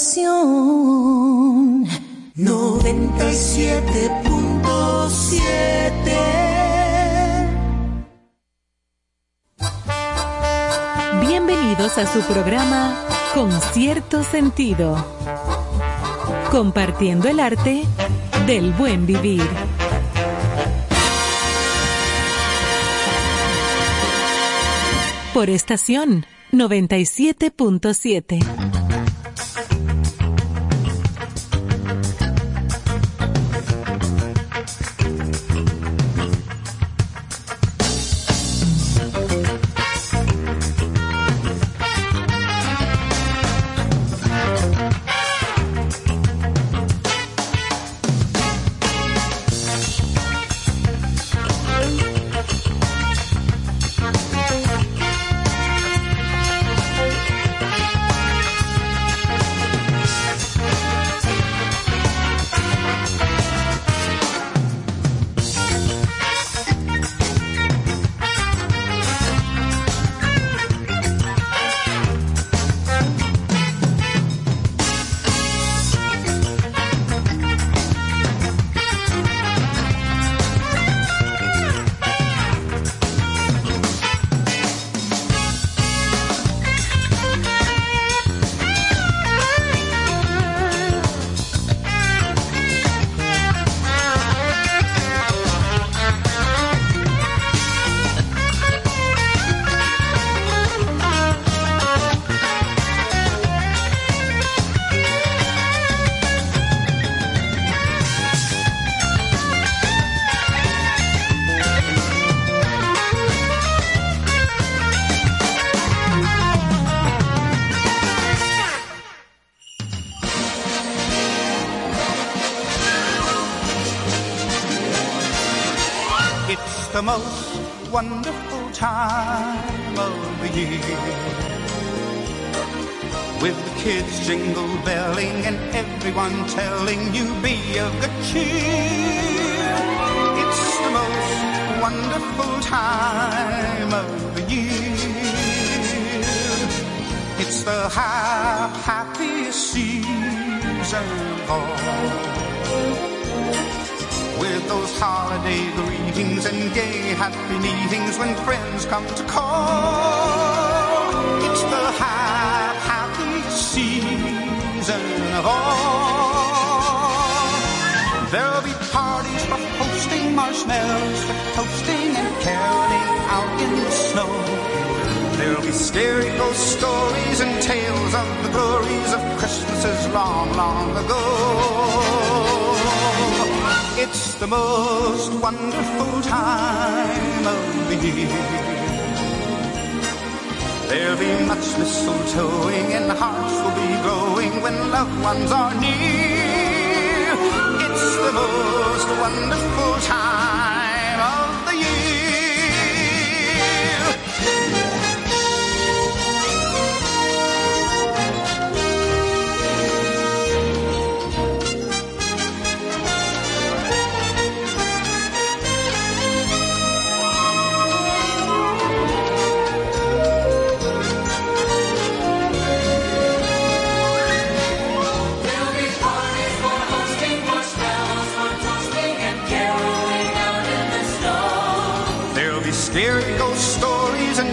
estación 97.7 Bienvenidos a su programa Con cierto sentido. Compartiendo el arte del buen vivir. Por estación 97.7.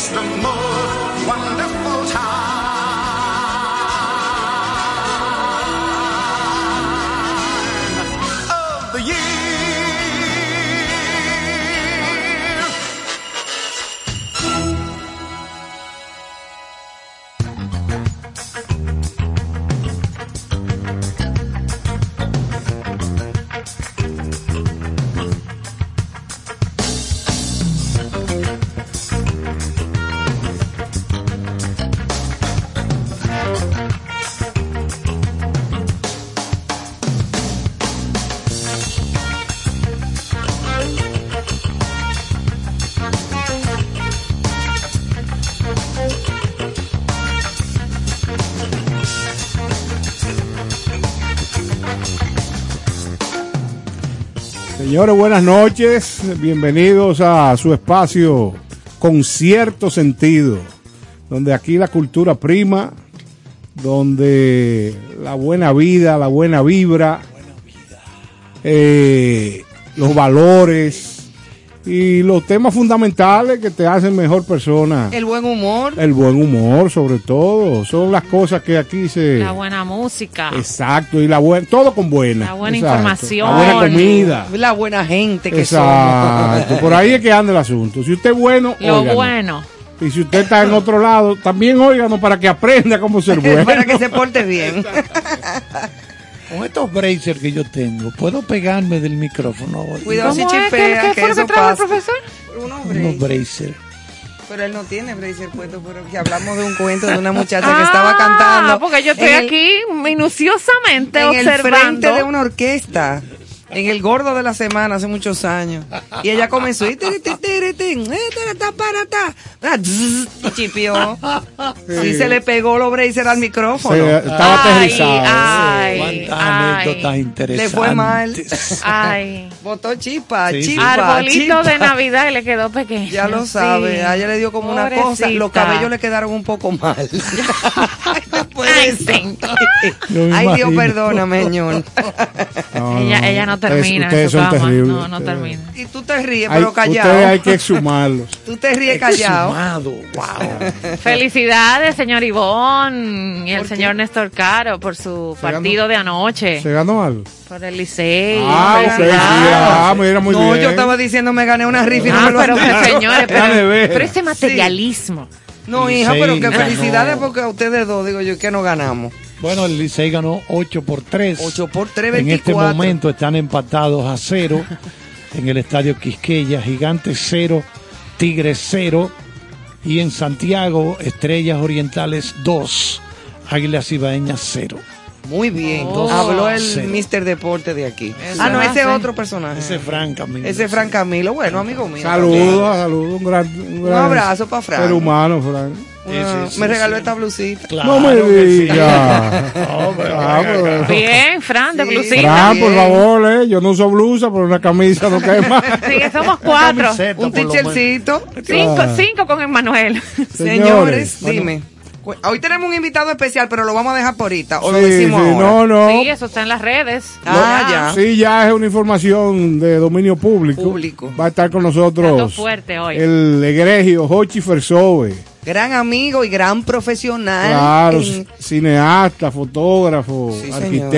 It's the most wonderful time. Señores, buenas noches. Bienvenidos a su espacio con cierto sentido, donde aquí la cultura prima, donde la buena vida, la buena vibra, eh, los valores y los temas fundamentales que te hacen mejor persona. El buen humor. El buen humor, sobre todo. Son las cosas que aquí se. La buena música. Exacto, y la buena. Todo con buena. La buena Exacto. información. La buena comida. La buena gente que Exacto. somos. Por ahí es que anda el asunto. Si usted es bueno, Lo óiganos. bueno. Y si usted está en otro lado, también óiganos para que aprenda cómo ser bueno. Para que se porte bien. Con estos bracers que yo tengo, ¿puedo pegarme del micrófono? Cuidado si. ¿Qué, chipea, qué que fue lo eso que trajo el pasa. profesor? Unos Unos bracers. Pero él no tiene bracer puesto, pero que hablamos de un cuento de una muchacha que estaba cantando. Ah, porque yo estoy el- aquí minuciosamente en el observando. frente de una orquesta. En el gordo de la semana hace muchos años. Y ella comenzó y eh. Ah, chipió. Sí, se le pegó los bracers al micrófono. Se- estaba Ay, aterrizado. ay, Cuántas ay. anécdotas interesantes. Le fue mal. Ay. Botó chispa, Sí, sí. chispa, Arbolito chispa. de Navidad y le quedó pequeño. Ya lo Sí. sabe, a ella le dio como una cosa, los cabellos le quedaron un poco mal. Ay, sí. Dios, perdóname, señor. No, Ella, no, ella no ustedes- termina Ustedes su son cama. terribles. No, no Ustedes- termina. Y tú te ríes, Hay- pero Ustedes hay callado. que exhumarlos. Tú te ríes callado. Exhumado, wow. Felicidades, señor Ivón y el ¿Por qué? señor Néstor Caro por su Se ganó- partido de anoche. ¿Se ganó algo? Por el Licey. Ah, ok, ah, mira, muy no, bien. yo estaba diciendo me gané una rifa y no Ah, me lo pero que dicho. señores, pero, pero ese materialismo. No, hija, pero que ganó. felicidades porque a ustedes dos, digo yo, que no ganamos. Bueno, el Licey ganó 8 por 3. 8 por 3, En 24. este momento están empatados a cero en el estadio Quisqueya, Gigantes 0, Tigres 0 y en Santiago, Estrellas Orientales 2, Águilas Ibaeñas 0. Muy bien. Oh. Habló el Sí. Mr. Deporte de aquí. Ah, no, ese es otro personaje. Ese es Fran Camilo. Ese es Fran Camilo. Bueno, amigo mío. Saludos, saludos. Un, gran, un, gran abrazo pa' Fran. Ser humano, Fran. Sí, sí, me sí, regaló sí. esta blusita. Claro no me digas. No, Ah. Bien, Fran, de Sí. blusita. Fran, por favor, eh. Yo no uso blusa, pero una camisa no cae más. Sí, que somos cuatro. Camiseta, Un teachercito. Cinco, cinco con Emanuel. Señores, Bueno. dime. Hoy tenemos un invitado especial, pero lo vamos a dejar por ahorita. O lo Sí, decimos sí, ahora. no, no. Sí, eso está en las redes. Ah, ya. Sí, ya es una información de dominio público. Público. Va a estar con nosotros fuerte hoy. el egregio Hochi Fersove. Gran amigo y gran profesional. Claro, en- cineasta, fotógrafo, Sí, señor.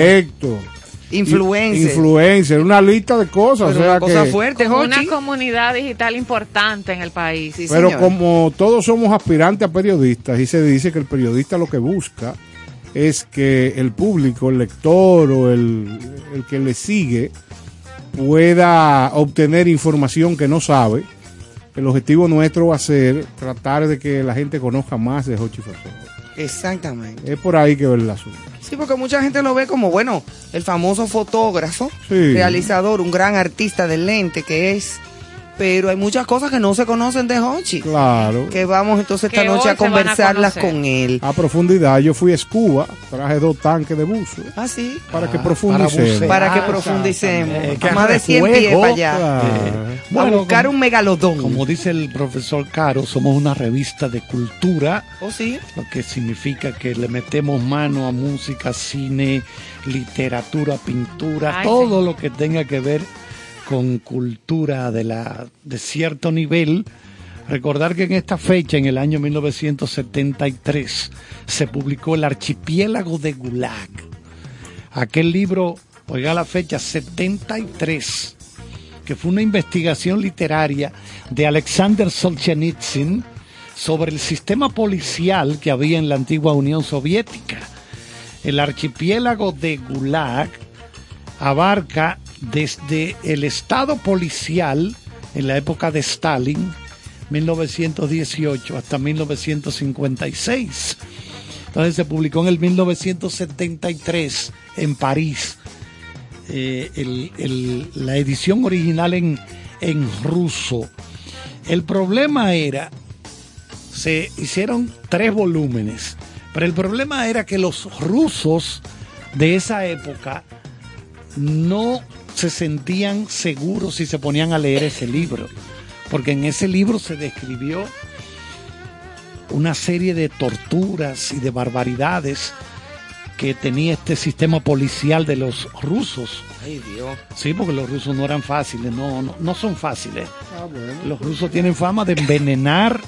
Influencer. in- Influencer, una lista de cosas. Pero o sea una cosa que- fuerte, Como una Jochi. comunidad digital importante en el país. Sí, Pero señor. como todos somos aspirantes a periodistas y se dice que el periodista lo que busca es que el público, el lector o el, el que le sigue pueda obtener información que no sabe. El objetivo nuestro va a ser tratar de que la gente conozca más de Hochi. Exactamente. Es por ahí que ve el asunto. Sí, porque mucha gente lo ve como, bueno, el famoso fotógrafo, Sí. realizador, un gran artista del lente que es. Pero hay muchas cosas que no se conocen de Hochi. Claro. Que vamos entonces esta noche a conversarlas con él. A profundidad, yo fui a Escuba, traje dos tanques de buzo Ah, sí. para que Ah, profundicemos. Para que Ah, profundicemos. Que Más de 100 juego, pies para allá. Claro. a buscar como- un megalodón. Como dice el profesor Caro, somos una revista de cultura, ¿Oh, sí? lo que significa que le metemos mano a música, cine, literatura, pintura, Ay, todo lo que tenga que ver con cultura de, la, de cierto nivel. Recordar que en esta fecha, en el año 1973, se publicó El Archipiélago de Gulag. Aquel libro, oiga la fecha, 73, que fue una investigación literaria de Alexander Solzhenitsyn sobre el sistema policial que había en la antigua Unión Soviética. El archipiélago de Gulag abarca desde el estado policial en la época de Stalin, 1918 hasta 1956. Entonces se publicó en el 1973 en París. eh, la edición original en, en ruso. El problema era, se hicieron tres volúmenes, pero el problema era que los rusos de esa época no se sentían seguros si se ponían a leer ese libro, porque en ese libro se describió una serie de torturas y de barbaridades que tenía este sistema policial de los rusos. Ay, Dios. Sí, porque los rusos no eran fáciles, no, no, no son fáciles. Ah, bueno. Los rusos tienen fama de envenenar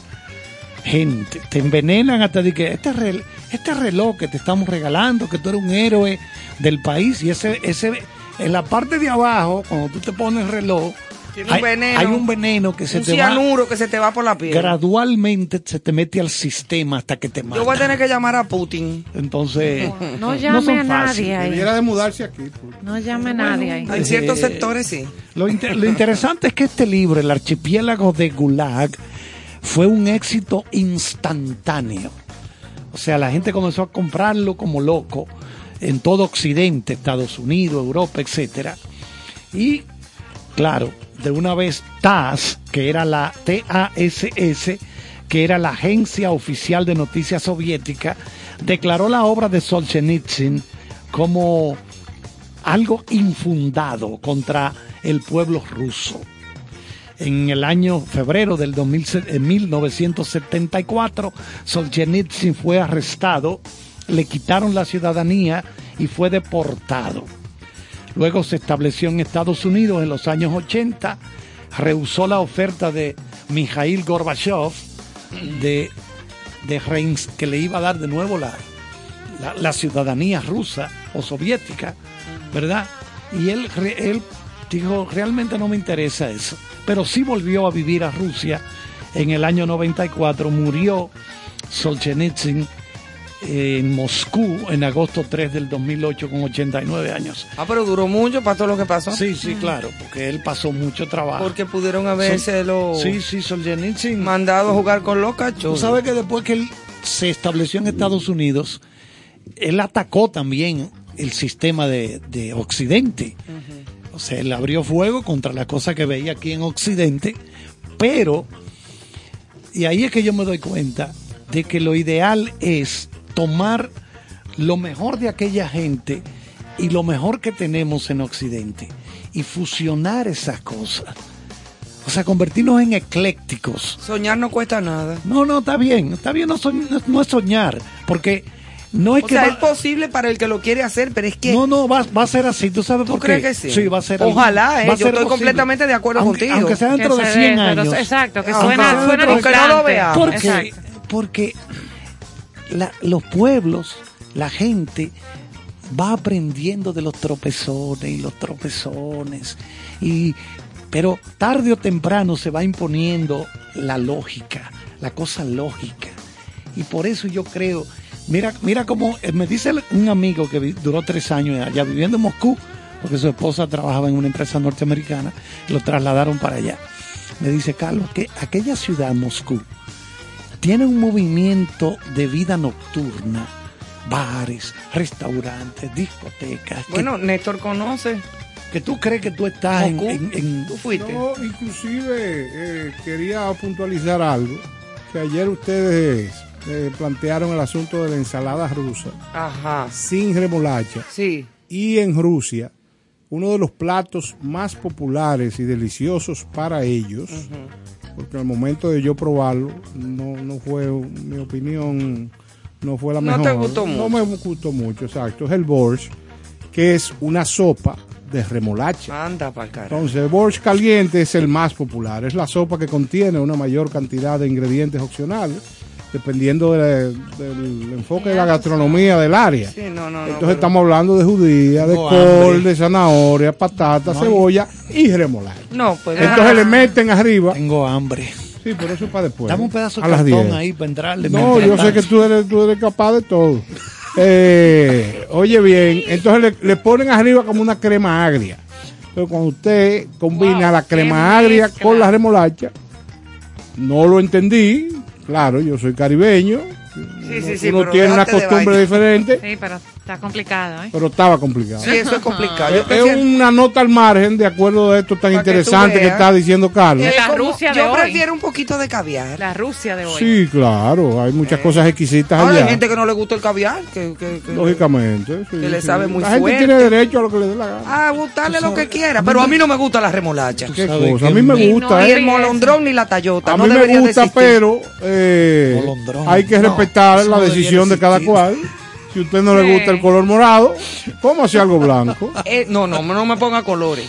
gente. Te envenenan hasta de que este, rel- este reloj que te estamos regalando, que tú eres un héroe del país, y ese, ese, en la parte de abajo, cuando tú te pones el reloj, Tiene un hay, veneno. hay un veneno que se Un te va que se te va por la piel. gradualmente, se te mete al sistema hasta que te mata. Yo voy a tener que llamar a Putin. Entonces, No llame son a nadie fáciles. ahí. Debiera de mudarse aquí. pues. No llame a nadie ahí. En ciertos Eh, sectores sí. Lo, inter- lo interesante es que este libro, El archipiélago de Gulag, fue un éxito instantáneo. O sea, la gente comenzó a comprarlo como loco en todo Occidente, Estados Unidos, Europa, etcétera. Y claro, de una vez TASS, que era la TASS, que era la agencia oficial de noticias soviética, declaró la obra de Solzhenitsyn como algo infundado contra el pueblo ruso. En el año febrero del 2000 en 1974, Solzhenitsyn fue arrestado, le quitaron la ciudadanía y fue deportado. Luego se estableció en Estados Unidos en los años 80, rehusó la oferta de Mikhail Gorbachev de, que le iba a dar de nuevo la, la, ciudadanía rusa o soviética, ¿verdad? Y él, él dijo, realmente no me interesa eso, pero sí volvió a vivir a Rusia en el año 94, murió Solzhenitsyn en Moscú en agosto 3 del 2008 con 89 años. Ah, pero duró mucho para todo lo que pasó. Sí, sí, claro, porque él pasó mucho trabajo. Porque pudieron habérselo Sí, sí, Solzhenitsyn. mandado a jugar con los Tú cachorros. sabes que después que él se estableció en Estados Unidos, él atacó también el sistema de, de Occidente. O sea, él abrió fuego contra las cosas que veía aquí en Occidente, pero, y ahí es que yo me doy cuenta de que lo ideal es tomar lo mejor de aquella gente y lo mejor que tenemos en Occidente y fusionar esas cosas. O sea, convertirnos en eclécticos. Soñar no cuesta nada. No, no, está bien, está bien, no, soñ- no- no es soñar, porque no es O que... sea, va- es posible para el que lo quiere hacer, pero es que... no, no, va, va a ser así, ¿tú sabes ¿Tú por crees qué? que sí? Sí, va a ser Ojalá, ¿eh? va a Yo ser estoy completamente de acuerdo Aunque- contigo. Aunque sea dentro Que de se 100 ve, pero- años. Exacto, que Aunque suena, suena dentro- no lo. Porque, porque los pueblos, la gente va aprendiendo de los tropezones y los tropezones. Y, pero tarde o temprano se va imponiendo la lógica, la cosa lógica. Y por eso yo creo, mira, mira cómo eh, me dice un amigo que duró tres años allá viviendo en Moscú, porque su esposa trabajaba en una empresa norteamericana, lo trasladaron para allá. Me dice, Carlos, que aquella ciudad, Moscú, tiene un movimiento de vida nocturna, bares, restaurantes, discotecas, que- Bueno, Néstor conoce. que, tú crees que tú estás en, en- en- Tú fuiste. No, inclusive eh, quería puntualizar algo, que ayer ustedes eh, plantearon el asunto de la ensalada rusa Ajá. sin remolacha. Sí. Y en Rusia, uno de los platos más populares y deliciosos para ellos, porque al momento de yo probarlo, no, no fue, mi opinión, no fue la No mejor. te gustó No mucho. me gustó mucho, exacto. Es el borscht, que es una sopa de remolacha. Anda para. Entonces, el caliente es el más popular. Es la sopa que contiene una mayor cantidad de ingredientes opcionales, dependiendo de- del enfoque de la gastronomía del área. Sí, no, no. Entonces pero- estamos hablando de judía, de col, hambre. de zanahoria, patata, cebolla y remolacha. No, pues... Entonces le meten arriba. tengo hambre. Sí, pero eso es para después. Dame un pedazo de cartón 10. ahí para entrarle. No, yo sé que tú eres, tú eres capaz de todo. Eh, oye bien, entonces le, le ponen arriba como una crema agria. Pero cuando usted combina Wow, la crema agria mezcla. con la remolacha, no lo entendí. Claro, yo soy caribeño, Sí, sí, sí, Uno pero tiene una costumbre diferente, Sí, pero está complicado, ¿eh? pero estaba complicado. Sí, eso es complicado. Es prefiero- una nota al margen de acuerdo a esto tan Para interesante que está diciendo Carlos. Eh, La como- Rusia de Yo hoy. prefiero un poquito de caviar. La Rusia de hoy. Sí, claro, hay muchas cosas exquisitas Ahora hay allá. gente que no le gusta el caviar. Que, que- que- Lógicamente. sí, que le sí. sabe muy La gente fuerte. tiene derecho a lo que le dé la gana. Ah, gustarle lo que quiera. Pero a mí no me gusta la remolacha. Qué cosa. A mí me gusta, Ni ¿eh? el molondrón ni la tallota. A mí me gusta, pero eh, hay que respetar eso la decisión de cada cual. Si a usted no le gusta el color morado, cómase algo blanco. Eh, no, no, no me ponga colores.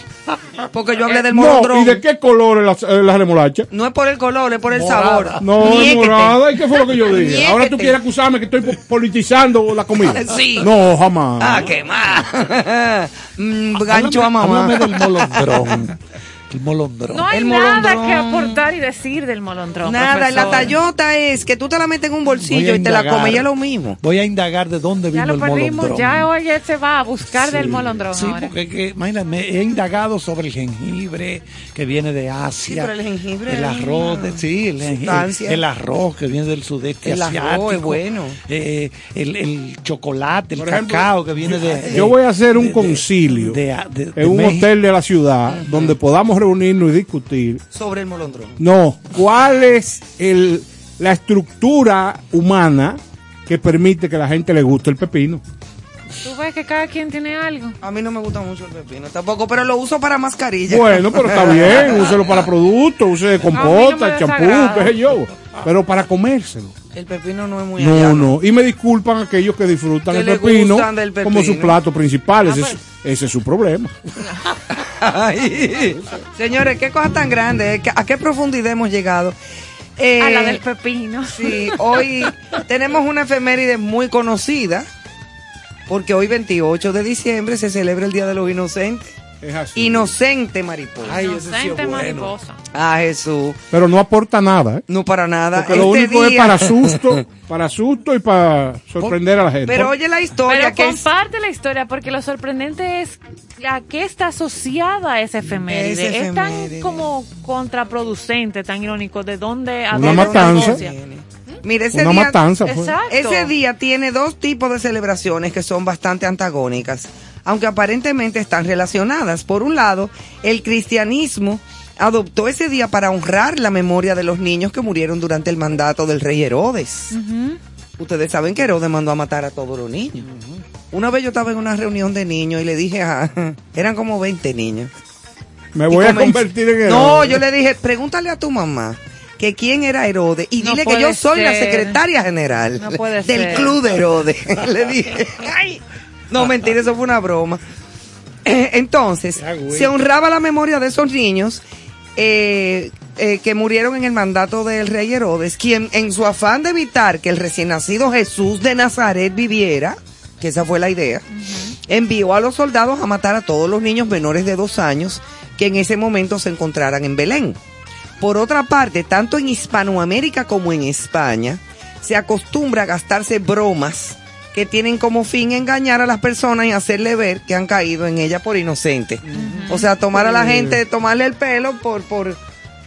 Porque yo hablé del No, molondrón. ¿y de qué color es la, la remolacha? No es por el color, es por el Morada. sabor. No, es Niéquete. morada. ¿Y qué fue lo que yo dije? Ahora tú quieres acusarme que estoy po- politizando la comida. Sí. No, jamás. Ah, qué más. Mm, gancho a Háblame- mamá. háblame del molondrón. El molondrón. No hay El nada molondrón. que aportar y decir del molondrón. Nada, la profesor. tallota es que tú te la metes en un bolsillo y te la comes y es lo mismo. Voy a indagar de dónde Ya vino lo el perdimos, molondrón. ya hoy él se va a buscar del molondrón Sí, ahora. porque que, imagínate, he indagado sobre el jengibre que viene de Asia. Sí, pero el jengibre El arroz, de- sí, el, jengibre, sustancia. el arroz que viene del sudeste El arroz asiático. es bueno. eh, el, el chocolate, el Por ejemplo, cacao que viene de, Yo voy a hacer un de- de- concilio de- de- de en un México. hotel de la ciudad donde podamos reunirnos y discutir. Sobre el molondrón. No, ¿cuál es el, la estructura humana que permite que la gente le guste el pepino? Tú ves que cada quien tiene algo. A mí no me gusta mucho el pepino tampoco, pero lo uso para mascarilla. Bueno, pero está bien, úselo para productos, use no compota, me champú, qué sé yo. Pero para comérselo. El pepino no es muy No, allá, no. Y me disculpan aquellos que disfrutan Que el pepino, como su plato principal. Ese, Ah, es, ese es su problema. Ay, señores, qué cosa tan grande. eh, ¿A qué profundidad hemos llegado? Eh, A la del pepino. Sí, hoy tenemos una efeméride muy conocida, porque hoy 28 de diciembre se celebra el Día de los Inocentes. Es así. Inocente mariposa. Ay, ese sí es Inocente bueno. mariposa. Ah, Jesús. Pero no aporta nada, ¿eh? No para nada. Porque lo Este único es para susto, para susto y para sorprender a la gente. Pero oye la historia Pero que es... comparte la historia porque lo sorprendente es a qué está asociada esa efeméride. Es tan como contraproducente, tan irónico. ¿De dónde? a Una dónde matanza. asocia? Mire, ese Una día, matanza. Exacto. ese día tiene dos tipos de celebraciones que son bastante antagónicas, aunque aparentemente están relacionadas. Por un lado, el cristianismo adoptó ese día para honrar la memoria de los niños que murieron durante el mandato del rey Herodes. Ustedes saben que Herodes mandó a matar a todos los niños. Una vez yo estaba en una reunión de niños y le dije a... Eran como 20 niños. Me voy a convertir en No, héroe. yo le dije, pregúntale a tu mamá que quién era Herodes y No dile que yo soy la secretaria general No puede del ser. club de Herodes. le dije, ay, no mentira, eso fue una broma. Entonces, se honraba la memoria de esos niños eh, eh, que murieron en el mandato del rey Herodes, quien en su afán de evitar que el recién nacido Jesús de Nazaret viviera, que esa fue la idea, envió a los soldados a matar a todos los niños menores de dos años que en ese momento se encontraran en Belén. Por otra parte, tanto en Hispanoamérica como en España, se acostumbra a gastarse bromas que tienen como fin engañar a las personas y hacerle ver que han caído en ella por inocentes. O sea, tomar a la gente, tomarle el pelo por, por eh,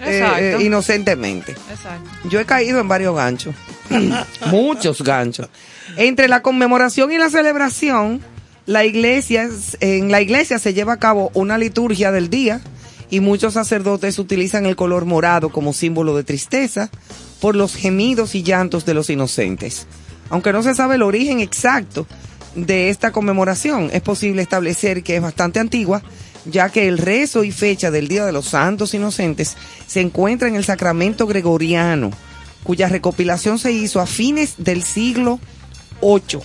Exacto. eh, inocentemente. Exacto. Yo he caído en varios ganchos. Muchos ganchos. Entre la conmemoración y la celebración, la iglesia, en la iglesia se lleva a cabo una liturgia del día y muchos sacerdotes utilizan el color morado como símbolo de tristeza por los gemidos y llantos de los inocentes. Aunque no se sabe el origen exacto de esta conmemoración, es posible establecer que es bastante antigua, ya que el rezo y fecha del Día de los Santos Inocentes se encuentra en el Sacramento Gregoriano, cuya recopilación se hizo a fines del siglo VIII.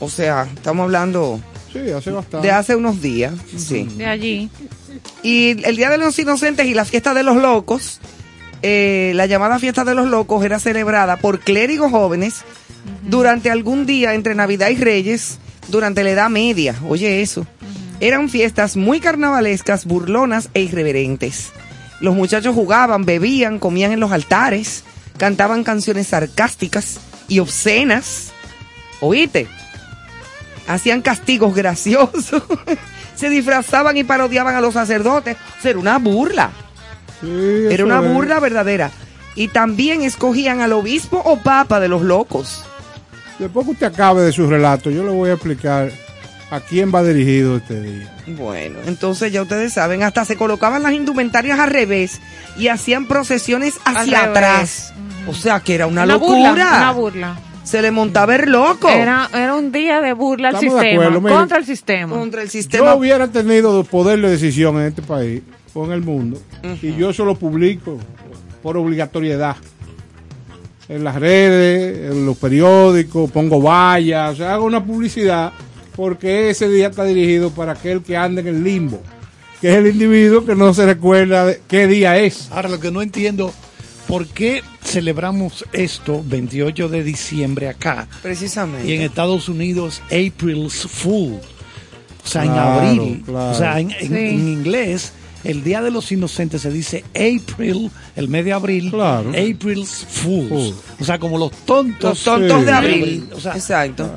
O sea, estamos hablando Sí, hace bastante. de hace unos días. Sí. De allí. Y el Día de los Inocentes y la fiesta de los locos, eh, la llamada fiesta de los locos era celebrada por clérigos jóvenes durante algún día entre Navidad y Reyes, durante la Edad Media. Oye eso. Eran fiestas muy carnavalescas, burlonas e irreverentes. Los muchachos jugaban, bebían, comían en los altares, cantaban canciones sarcásticas y obscenas. ¿Oíste? hacían castigos graciosos, se disfrazaban y parodiaban a los sacerdotes. Era una burla, Sí, era una es. burla verdadera. y también escogían al obispo o papa de los locos. Después que usted acabe de su relato, yo le voy a explicar a quién va dirigido este día. Bueno, entonces ya ustedes saben, hasta se colocaban las indumentarias al revés y hacían procesiones hacia atrás. O sea que era una, Una locura. burla, una burla. Se le montaba el loco Era, era un día de burla al Estamos sistema, acuerdo, contra el sistema. contra el Yo sistema. hubiera tenido poder de decisión en este país o en el mundo y yo eso lo publico por obligatoriedad en las redes, en los periódicos, pongo vallas, o sea, hago una publicidad porque ese día está dirigido para aquel que anda en el limbo, que es el individuo que no se recuerda de qué día es. Ahora, lo que no entiendo, ¿por qué celebramos esto 28 de diciembre acá Precisamente. y en Estados Unidos April's Fool? O sea, Claro, en abril. claro. O sea, en, en- Sí. en inglés, el Día de los Inocentes se dice April, el mes de abril, Claro. April's Fools. Fool. O sea, como los tontos. Los tontos Sí. de abril. O sea, Exacto.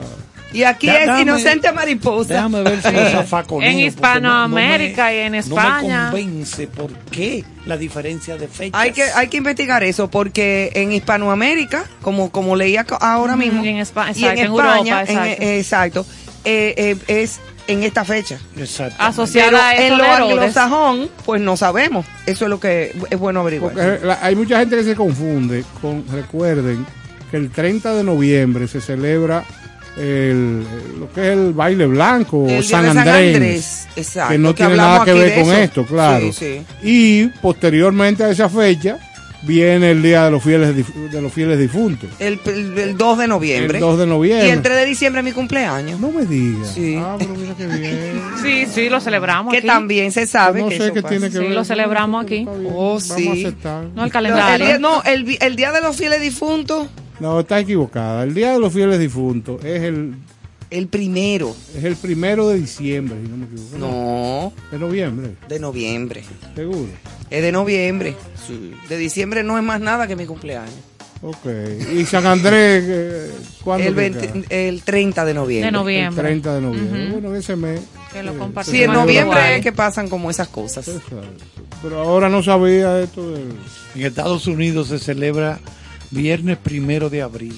Y aquí es inocente mariposa. Déjame ver si zafaconeo, En no- Hispanoamérica no me- y en No España. me convence por qué la diferencia de fechas. Hay que, hay que investigar eso porque en Hispanoamérica, como, como leía ahora mismo, y en Espa- y en exacto, en España, Europa, en- exacto. eh, exacto, eh, eh, es en esta fecha. Exacto. Asociada Pero a eso en lo anglosajón, pues no sabemos. Eso es lo que es bueno averiguar. Porque la- hay mucha gente que se confunde con, recuerden que el 30 de noviembre se celebra el, lo que es el baile blanco o El San de Andrés. exacto. que no tiene nada que ver con esto, claro. Sí, sí. Y posteriormente a esa fecha viene el día de los fieles de los fieles difuntos, El, el- el 2 de noviembre. el 2 de noviembre. Y el 3 de diciembre es mi cumpleaños. No me digas. Sí. Ah, pero mira qué bien. Sí, sí, lo celebramos que aquí. también se sabe no que sé qué tiene que Sí, ver. lo celebramos aquí. Oh, Vamos a sí. aceptar. No el No, el calendario. no, el, el día de los fieles difuntos, No, está equivocada. El día de los fieles difuntos es el el primero. es el primero de diciembre, si no me equivoco. No, De noviembre, de noviembre. seguro. Es de noviembre. De diciembre no es más nada que mi cumpleaños. Ok. ¿Y San Andrés eh, cuándo El, que 20 cae? el 30 de noviembre. De El noviembre. 30 de noviembre. Ujú. Bueno, ese mes. Que lo eh, compartimos Sí, en noviembre igual. es que pasan como esas cosas. Exacto. Pero ahora no sabía esto del... En Estados Unidos se celebra viernes primero de abril,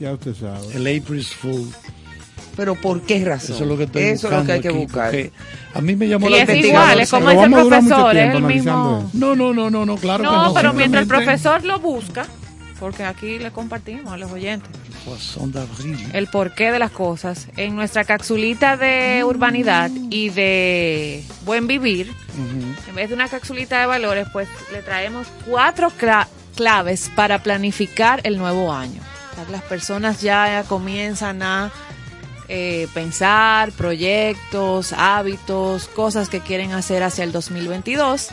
Ya usted sabe. el April's Fool. Pero ¿por qué razón? Eso es lo que estoy Eso es lo que hay que buscar. A mí me llamó Y la es atención. igual, es como dice el profesor, es el mismo. No, no, no, no, no, claro que No, no. pero mientras el profesor lo busca, porque aquí le compartimos a los oyentes d'avril. el porqué de las cosas, en nuestra capsulita de urbanidad y de buen vivir, en vez de una capsulita de valores, pues le traemos cuatro cla- claves para planificar el nuevo año. O sea, que las personas ya comienzan a eh, pensar proyectos, hábitos, cosas que quieren hacer hacia el 2022.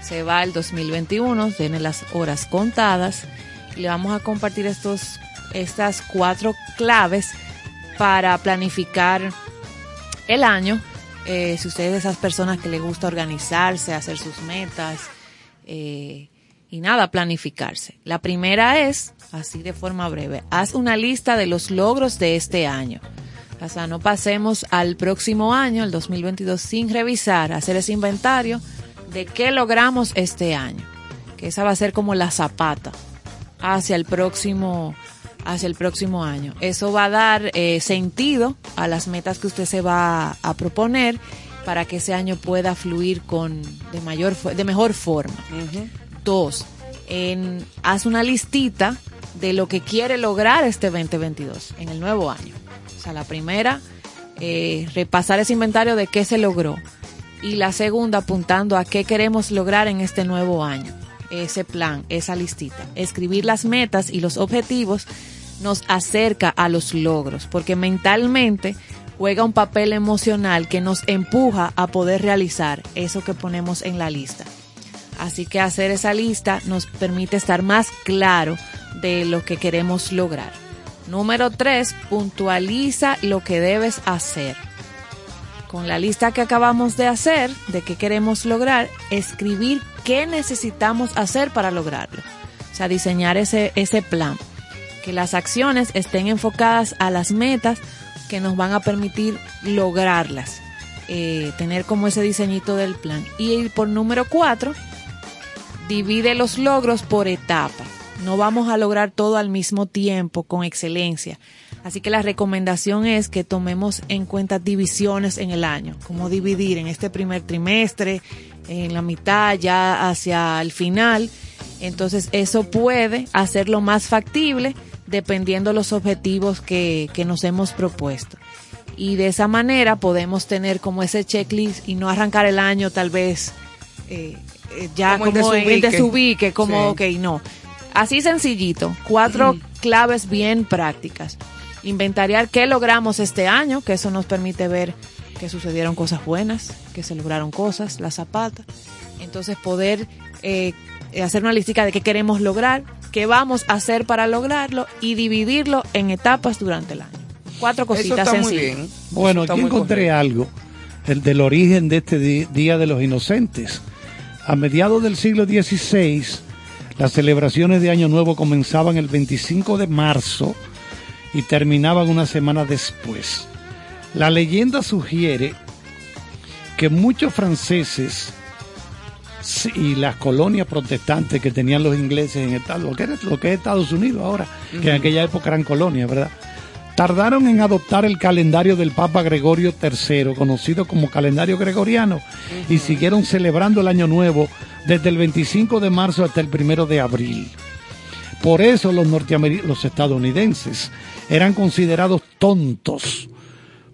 Se va el 2021, tiene las horas contadas y le vamos a compartir estos, estas cuatro claves para planificar el año. Eh, si usted es de esas personas que le gusta organizarse, hacer sus metas eh, y nada, planificarse. La primera es, así de forma breve, haz una lista de los logros de este año. O sea, no pasemos al próximo año, el 2022, sin revisar, hacer ese inventario de qué logramos este año. Que esa va a ser como la zapata hacia el próximo hacia el próximo año. Eso va a dar eh, sentido a las metas que usted se va a proponer para que ese año pueda fluir con de mayor de mejor forma. Dos, en, haz una listita de lo que quiere lograr este 2022 en el nuevo año. La primera, eh, repasar ese inventario de qué se logró. Y la segunda, apuntando a qué queremos lograr en este nuevo año. Ese plan, esa listita. Escribir las metas y los objetivos nos acerca a los logros, porque mentalmente juega un papel emocional que nos empuja a poder realizar eso que ponemos en la lista. Así que hacer esa lista nos permite estar más claro de lo que queremos lograr. Número tres, puntualiza lo que debes hacer. Con la lista que acabamos de hacer, de qué queremos lograr, escribir qué necesitamos hacer para lograrlo. O sea, diseñar ese, ese plan. Que las acciones estén enfocadas a las metas que nos van a permitir lograrlas. Eh, tener como ese diseñito del plan. Y por número cuatro, divide los logros por etapas. No vamos a lograr todo al mismo tiempo con excelencia. Así que la recomendación es que tomemos en cuenta divisiones en el año, como dividir en este primer trimestre, en la mitad, ya hacia el final. Entonces eso puede hacerlo más factible dependiendo los objetivos que, que nos hemos propuesto. Y de esa manera podemos tener como ese checklist y no arrancar el año tal vez eh, eh, ya Como como, el desubique. desubique, como, Sí. ok, no. Así sencillito, cuatro claves bien prácticas. Inventariar qué logramos este año, que eso nos permite ver que sucedieron cosas buenas, que se lograron cosas, la zapata. Entonces poder eh, hacer una listica de qué queremos lograr, qué vamos a hacer para lograrlo y dividirlo en etapas durante el año. Cuatro Eso cositas está muy sencillas. bien. Bueno, Está aquí muy encontré correcto. algo, el del origen de este Día de los Inocentes. A mediados del siglo XVI, las celebraciones de Año Nuevo comenzaban el 25 de marzo y terminaban una semana después. La leyenda sugiere que muchos franceses y las colonias protestantes que tenían los ingleses en Estados, lo que, era- lo que es Estados Unidos ahora, que en aquella época eran colonias, ¿verdad? Tardaron en adoptar el calendario del Papa Gregorio III, conocido como calendario gregoriano, y siguieron celebrando el Año Nuevo desde el 25 de marzo hasta el 1 de abril. Por eso los, los estadounidenses eran considerados tontos,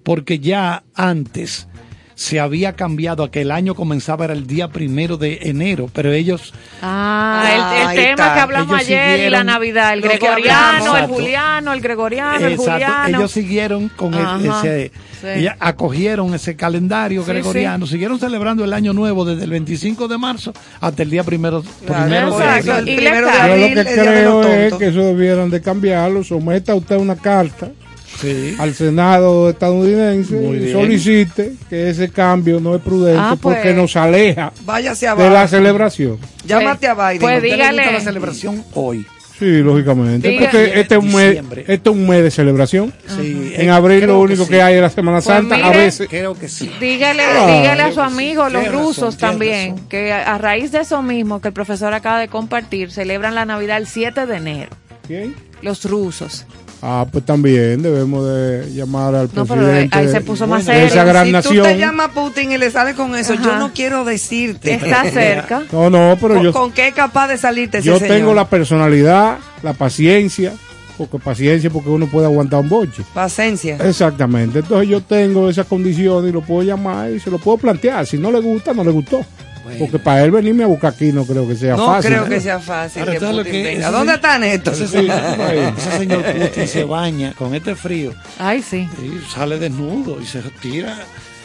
porque ya antes se había cambiado a que el año comenzaba era el día primero de enero, pero ellos Ah, Ah, el, tema está. que hablamos Ellos ayer y la Navidad, el gregoriano, el juliano, el gregoriano, el Exacto, juliano. ellos siguieron con el- ese, sí. acogieron ese calendario Sí, gregoriano, siguieron celebrando el año nuevo desde el 25 de marzo hasta el día primero, Claro, primero de abril. el Y primero de. Yo lo que creo es que eso debieran de cambiarlo. Someta usted una carta Sí. al Senado estadounidense solicite que ese cambio no es prudente Ah, pues. porque nos aleja Váyase de la celebración. Llámate a Biden. Pues ¿A usted le dígale. la celebración hoy. Sí, lógicamente. Diga- Este, este es un mes, Diciembre. este es un mes de celebración. Sí, En eh, abril lo único que, sí. hay es la Semana Santa. a mire, veces. Creo que sí. Dígale, Ah, dígale a su amigo, los razón, rusos también, que a, a raíz de eso mismo que el profesor acaba de compartir, celebran la Navidad el 7 de enero. ¿Quién? Los rusos. Ah, pues también debemos de llamar al No, pero presidente ahí se puso más de serio. esa gran si nación. tú te llamas Putin y le sales con eso, Ajá. yo no quiero decirte. Está cerca. No, no, pero ¿Con, yo, con qué es capaz de salirte ese yo señor? tengo la personalidad, la paciencia, porque paciencia porque uno puede aguantar un boche. Paciencia. Exactamente. Entonces yo tengo esa condición y lo puedo llamar y se lo puedo plantear. Si no le gusta, no le gustó. Porque para él venirme a buscar aquí no creo que sea No fácil. creo que sea fácil. Ahora, que ¿sabes lo Putin que- venga. ¿Dónde se- está Néstor? Ese, señor, ese señor Putin se baña con este frío Ay, sí. y sale desnudo y se tira.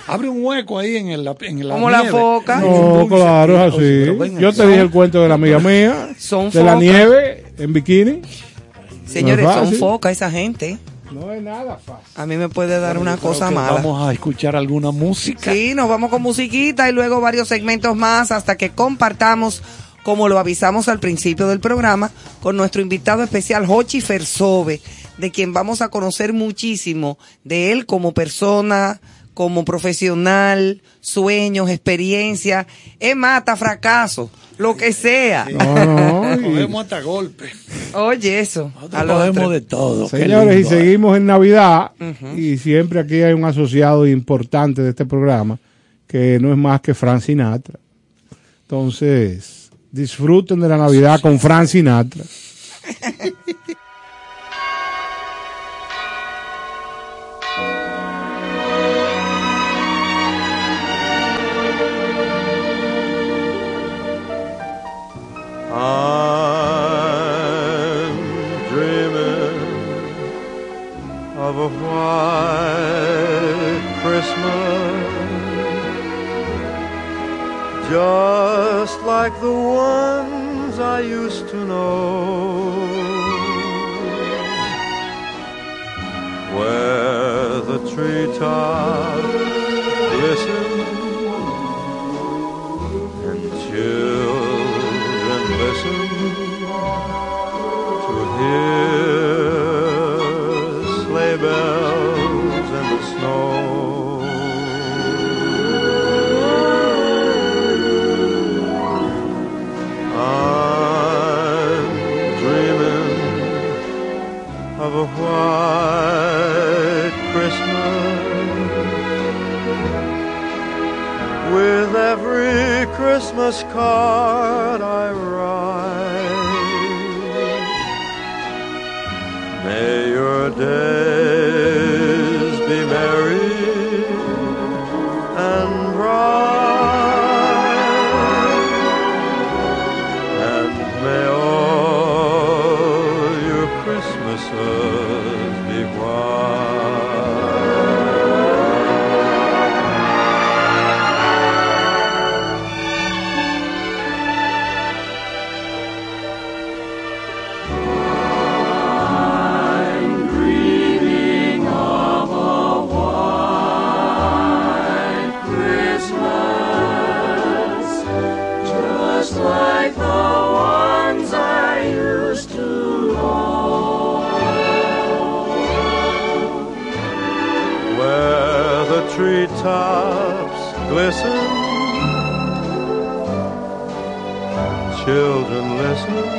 Abre un hueco ahí en el en la Como la foca. No, claro, es así. Yo te dije el cuento de la amiga mía, Son de la focas. nieve en bikini. Señores, No es son fácil. foca esa gente. No es nada fácil. A mí me puede dar una cosa mala. Vamos a escuchar alguna música. Sí, nos vamos con musiquita y luego varios segmentos más hasta que compartamos, como lo avisamos al principio del programa, con nuestro invitado especial, Hochi Fersove, de quien vamos a conocer muchísimo de él como persona, como profesional, sueños, experiencia, es mata, fracaso, lo que sea. No, no. Cogemos hasta golpe. Oye, eso. Nosotros a cogemos de todo. Señores, y ¿eh? seguimos en Navidad y siempre aquí hay un asociado importante de este programa que no es más que Frank Sinatra. Entonces, disfruten de la Navidad con Frank Sinatra. I'm dreaming of a white Christmas, just like the ones I used to know, where the treetops white Christmas. With every Christmas card I write, may your day. rooftops glisten. Children, listen.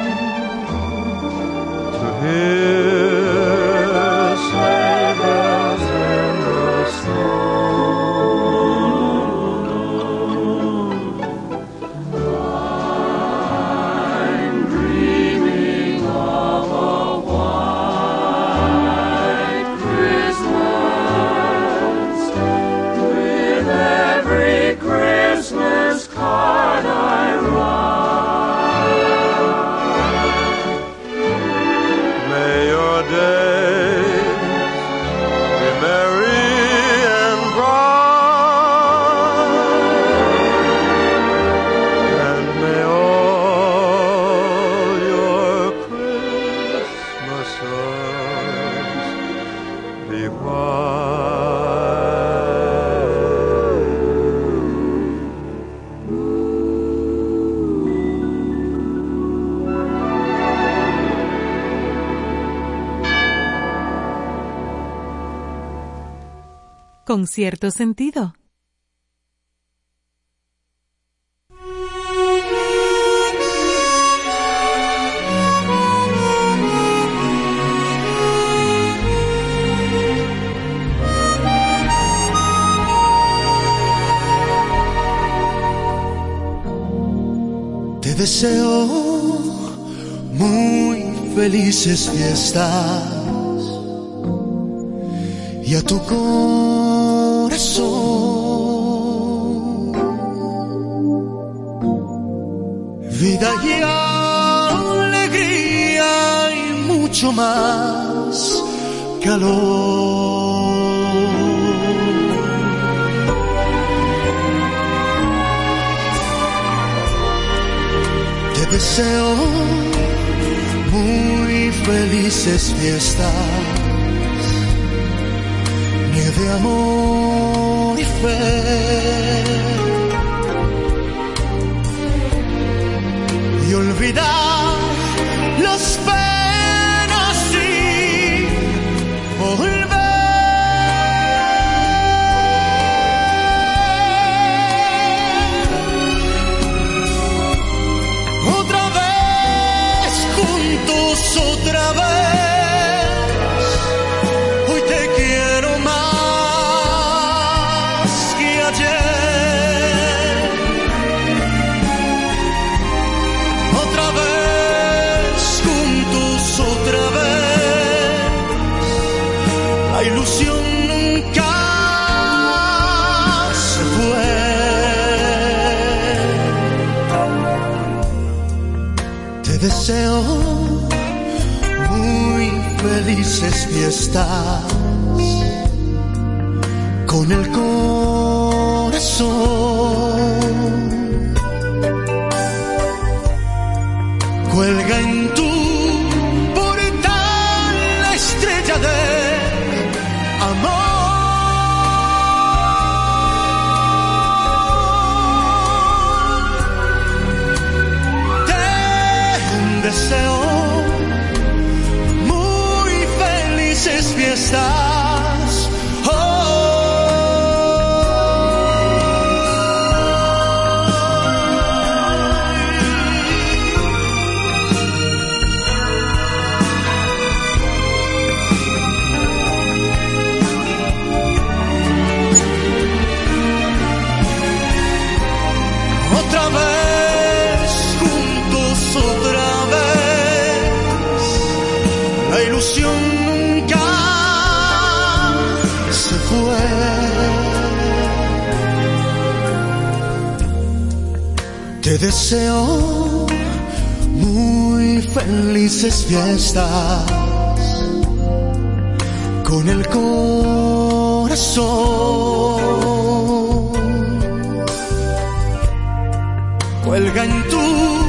con cierto sentido. Te deseo muy felices fiestas y a tu corazón felices fiestas, ni de amor. está. nunca se fue. Te deseo muy felices fiestas con el corazón. Cuelga en tu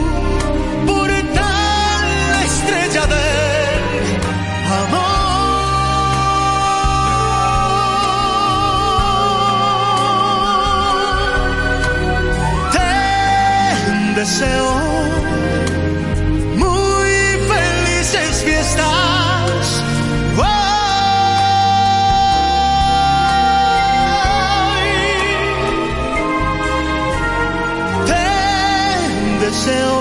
deseo. Muy felices fiestas. Hoy te deseo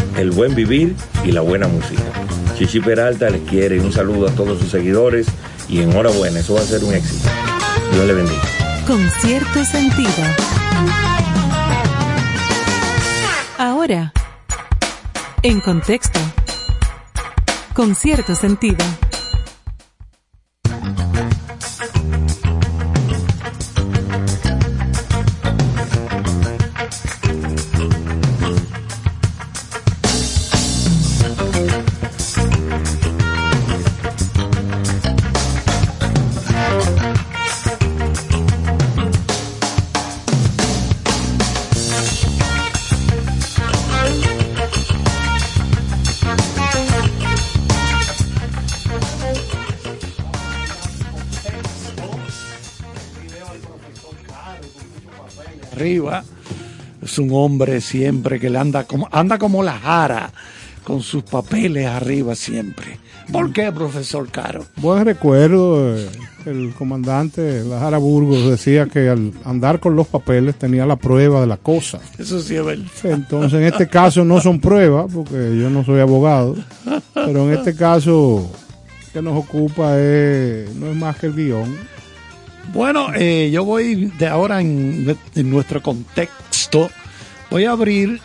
el buen vivir y la buena música. Chichi Peralta les quiere un saludo a todos sus seguidores y enhorabuena, eso va a ser un éxito. Dios le bendiga. Con cierto sentido. Ahora, en contexto. Con cierto sentido. Es un hombre siempre que le anda como, anda como la jara, con sus papeles arriba siempre. ¿Por qué, profesor Caro? Buen recuerdo, eh, el comandante Lajara Burgos decía que al andar con los papeles tenía la prueba de la cosa. Eso sí es verdad. Entonces, en este caso no son pruebas, porque yo no soy abogado, pero en este caso que nos ocupa es, no es más que el guion. Bueno, eh, yo voy de ahora en, en nuestro contexto, voy a abrir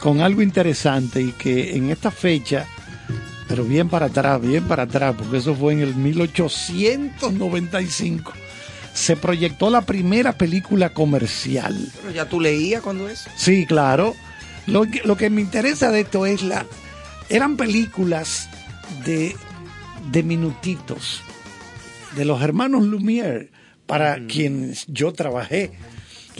con algo interesante y que en esta fecha, pero bien para atrás, bien para atrás, porque eso fue en el 1895, se proyectó la primera película comercial. Pero ya tú leías cuando es. Sí, claro. Lo que, lo que me interesa de esto es la... Eran películas de, de minutitos, de los hermanos Lumière, para quienes yo trabajé.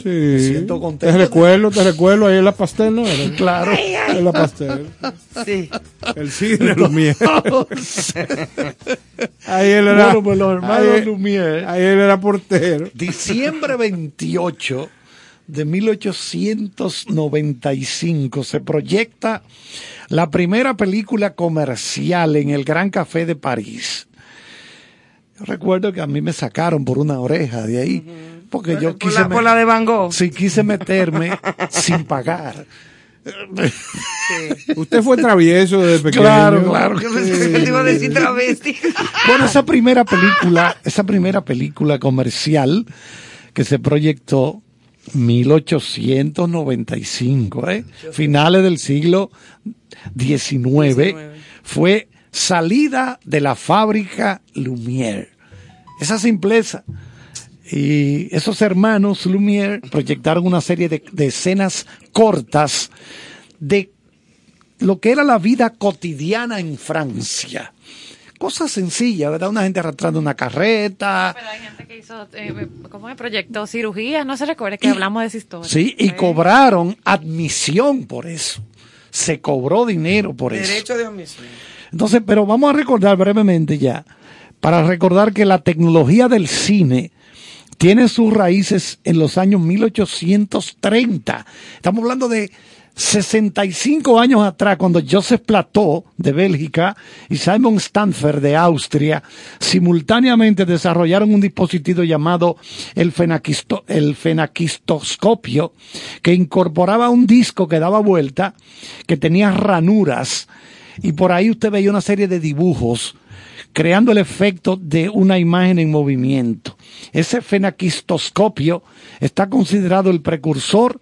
Me siento Te contento. recuerdo, te recuerdo, ahí en la pastel, ¿no? Era? Claro. En la pastel. Sí. El cine Lumière. Ahí él era. Bueno, pues los hermanos ahí- Lumière. Ahí él era portero. Diciembre 28 de 1895 se proyecta la primera película comercial en el Gran Café de París. Yo recuerdo que a mí me sacaron por una oreja de ahí, porque yo Por quise, la, por la de Van Gogh. sí, quise meterme sin pagar. Usted fue travieso desde pequeño. Claro, claro. Yo pensé que te iba a decir travesti. Bueno, esa primera película, esa primera película comercial que se proyectó 1895, ¿eh? finales del siglo XIX, fue Salida de la fábrica Lumière. Esa simpleza. Y esos hermanos Lumière proyectaron una serie de, de escenas cortas de lo que era la vida cotidiana en Francia. Cosas sencillas, ¿verdad? Una gente arrastrando una carreta. Pero hay gente que hizo, eh, ¿cómo es? Proyectó cirugía, no se recuerda que hablamos de esa historia. Sí, y cobraron admisión por eso. se cobró dinero por eso. Derecho de admisión. Entonces, pero vamos a recordar brevemente ya, para recordar que la tecnología del cine tiene sus raíces en los años 1830. Estamos hablando de 65 años atrás, cuando Joseph Plateau de Bélgica y Simon Stanford de Austria simultáneamente desarrollaron un dispositivo llamado el, fenaquisto- el fenaquistoscopio, que incorporaba un disco que daba vuelta, que tenía ranuras, y por ahí usted veía una serie de dibujos creando el efecto de una imagen en movimiento. Ese fenaquistoscopio está considerado el precursor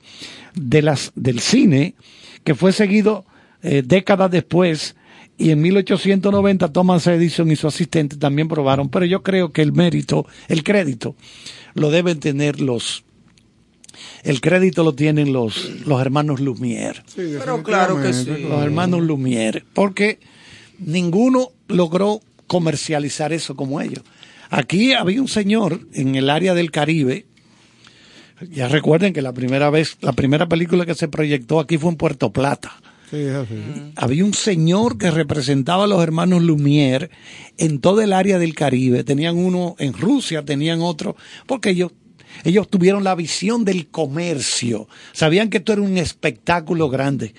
de las, del cine, que fue seguido eh, décadas después, y en 1890 Thomas Edison y su asistente también probaron, pero yo creo que el mérito, el crédito, lo deben tener los, el crédito lo tienen los, los hermanos Lumière. Pero claro que sí. Los hermanos Lumière, porque ninguno logró comercializar eso como ellos. Aquí había un señor en el área del Caribe, ya recuerden que la primera vez, la primera película que se proyectó aquí fue en Puerto Plata. Sí, así. Había un señor que representaba a los hermanos Lumière en todo el área del Caribe. Tenían uno en Rusia, tenían otro, porque ellos, ellos tuvieron la visión del comercio. Sabían que esto era un espectáculo grande.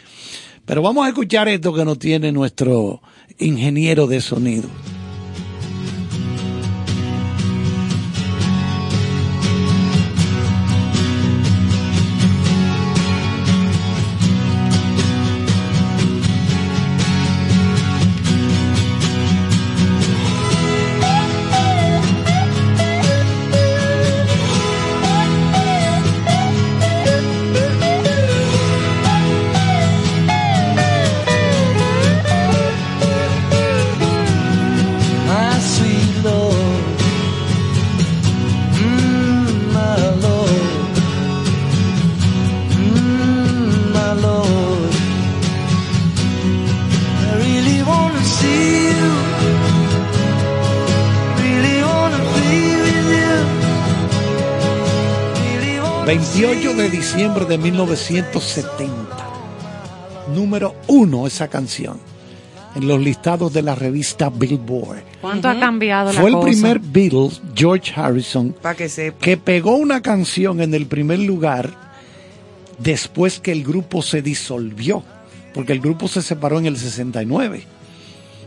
Pero vamos a escuchar esto que nos tiene nuestro ingeniero de sonido. Diciembre de 1970. Número uno esa canción en los listados de la revista Billboard. ¿Cuánto ha cambiado la Fue el cosa? primer Beatles, George Harrison, que sepa. que pegó una canción en el primer lugar después que el grupo se disolvió, porque el grupo se separó en el 69,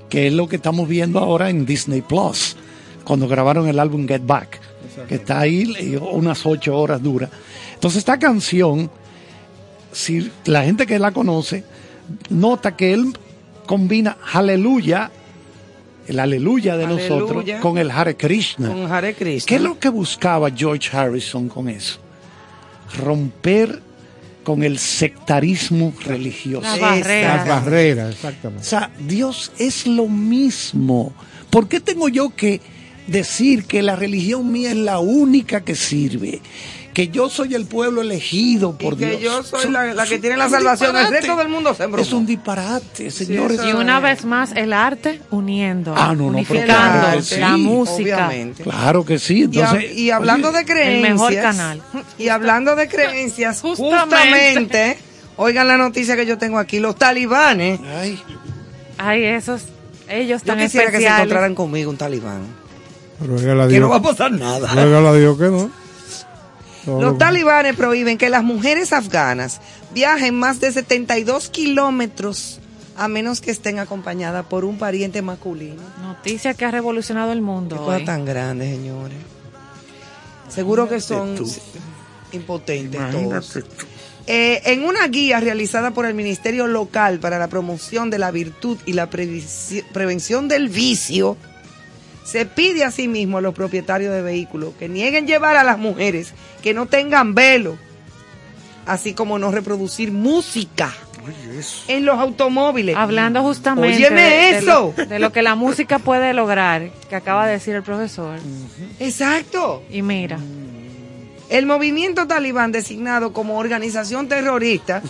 que es lo que estamos viendo ahora en Disney Plus, cuando grabaron el álbum Get Back, que está ahí unas ocho horas dura. Entonces esta canción, si la gente que la conoce, nota que él combina aleluya, el aleluya de Aleluya. nosotros, con el Hare Krishna. Con Hare Krishna. ¿Qué es lo que buscaba George Harrison con eso? Romper con el sectarismo religioso. Las Esa. barreras. Las barreras, O exactamente. sea, Dios es lo mismo. ¿Por qué tengo yo que decir que la religión mía es la única que sirve? Que yo soy el pueblo elegido por Y que Dios. yo soy Son- la, la que tiene la salvación. El resto del mundo se embromó. Es un disparate, señores. Y una vez más, el arte uniendo, Ah, no, no, pero unificando claro que sí, la música. Obviamente. Claro que sí. Y, Entonces, hab- y hablando oye, de creencias. el mejor canal. Y hablando de creencias, Justamente. justamente, oigan la noticia que yo tengo aquí, los talibanes. ay, Ay, esos, ellos Yo tan quisiera que se encontraran conmigo un talibán. Que no va a Dios. pasar nada. Ruégale a Dios que no. Todo Los lo- talibanes prohíben que las mujeres afganas viajen más de 72 kilómetros a menos que estén acompañadas por un pariente masculino. Noticia que ha revolucionado el Qué mundo. cosa hoy. tan grande, señores. Seguro que son tú. impotentes imagínate todos. tú. Eh, en una guía realizada por el Ministerio Local para la Promoción de la Virtud y la Prevención del Vicio, se pide asimismo a los propietarios de vehículos que nieguen llevar a las mujeres que no tengan velo, así como no reproducir música en los automóviles. Hablando justamente Óyeme de, de eso. lo, de lo que la música puede lograr, que acaba de decir el profesor. Exacto. Y mira, El movimiento talibán designado como organización terrorista,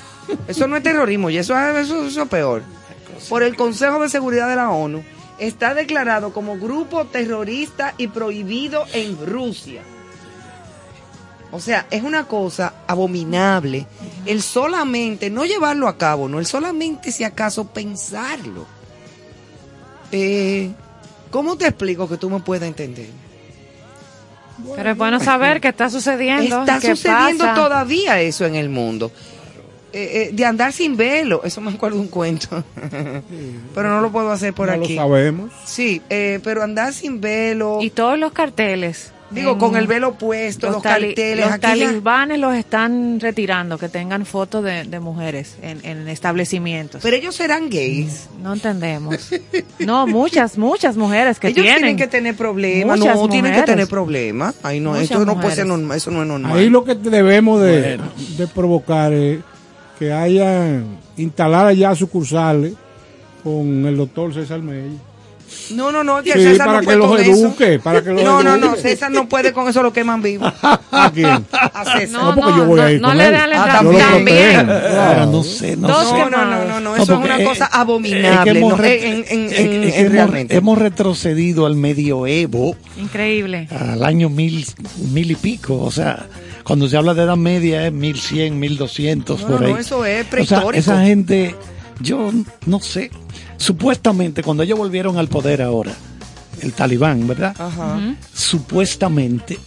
eso no es terrorismo, y eso es, eso, eso es peor, por el Consejo de Seguridad de la ONU, está declarado como grupo terrorista y prohibido en Rusia. O sea, es una cosa abominable el solamente, no llevarlo a cabo, no, el solamente si acaso pensarlo. Eh, ¿Cómo te explico que tú me puedas entender? Pero es bueno saber qué está sucediendo. Está sucediendo pasa. todavía eso en el mundo. Eh, eh, de andar sin velo, eso me acuerdo de un cuento. pero no lo puedo hacer por no aquí. lo sabemos. Sí, eh, pero andar sin velo. Y todos los carteles. Digo, en- con el velo puesto, los, carteles. Los aquí ya- talibanes los están retirando, que tengan fotos de, de mujeres en, en establecimientos. Pero ellos serán gays. no entendemos. No, muchas, muchas mujeres que ellos tienen. tienen que tener problemas. Muchas No, tienen que mujeres. tener problemas. Ay, no, Muchas esto no puede ser mujeres. normal. Eso no es normal. Ahí lo que debemos de, de provocar es que hayan instalar ya sucursales con el doctor César Mella. No, no, no, que Sí, César para no que puede los con eso. para que los No, no, no. César no puede con eso, lo queman vivo. ¿A quién? A César. No, porque yo voy a ir no con le él. dan la Ah, También. claro. no sé, no Dos sé. No, no, no, no, no, eso No, es una cosa es abominable. que hemos, no, re- en- en- es- en- es que en- hemos- realmente. hemos retrocedido al medioevo Increíble. al año mil, mil y pico. O sea, cuando se habla de edad media es mil cien, mil doscientos No, por no, ahí. no, eso es O sea, prehistórico. esa gente, yo no sé. Supuestamente, cuando ellos volvieron al poder ahora, el talibán, ¿verdad? Ajá. Supuestamente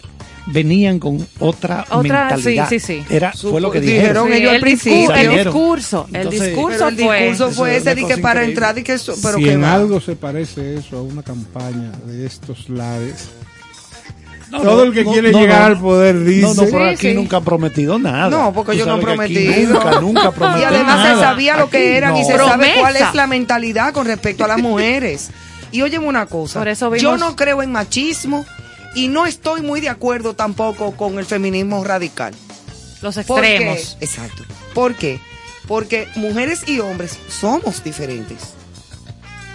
venían con otra, Otra, mentalidad. sí, sí, sí. Era, Supo- fue lo que dijeron dijeron. ellos al el, principio. discurso, el discurso, el discurso el fue. discurso fue es ese de que cosa para increíble. entrar y que eso, pero si que en va. algo se parece eso a una campaña de estos lares, No, todo el que no, quiere no, llegar no. al poder dice... No, no, por Sí, aquí sí. nunca han prometido nada. No, porque yo no he prometido. Nunca, nunca prometido Y además se sabía lo que Aquí eran y se sabe cuál es la mentalidad con respecto a las mujeres. Y óyeme una cosa, Por eso yo vimos- no creo en machismo y no estoy muy de acuerdo tampoco con el feminismo radical. Los ¿Por qué? extremos. Exacto. ¿Por qué? Porque mujeres y hombres somos diferentes.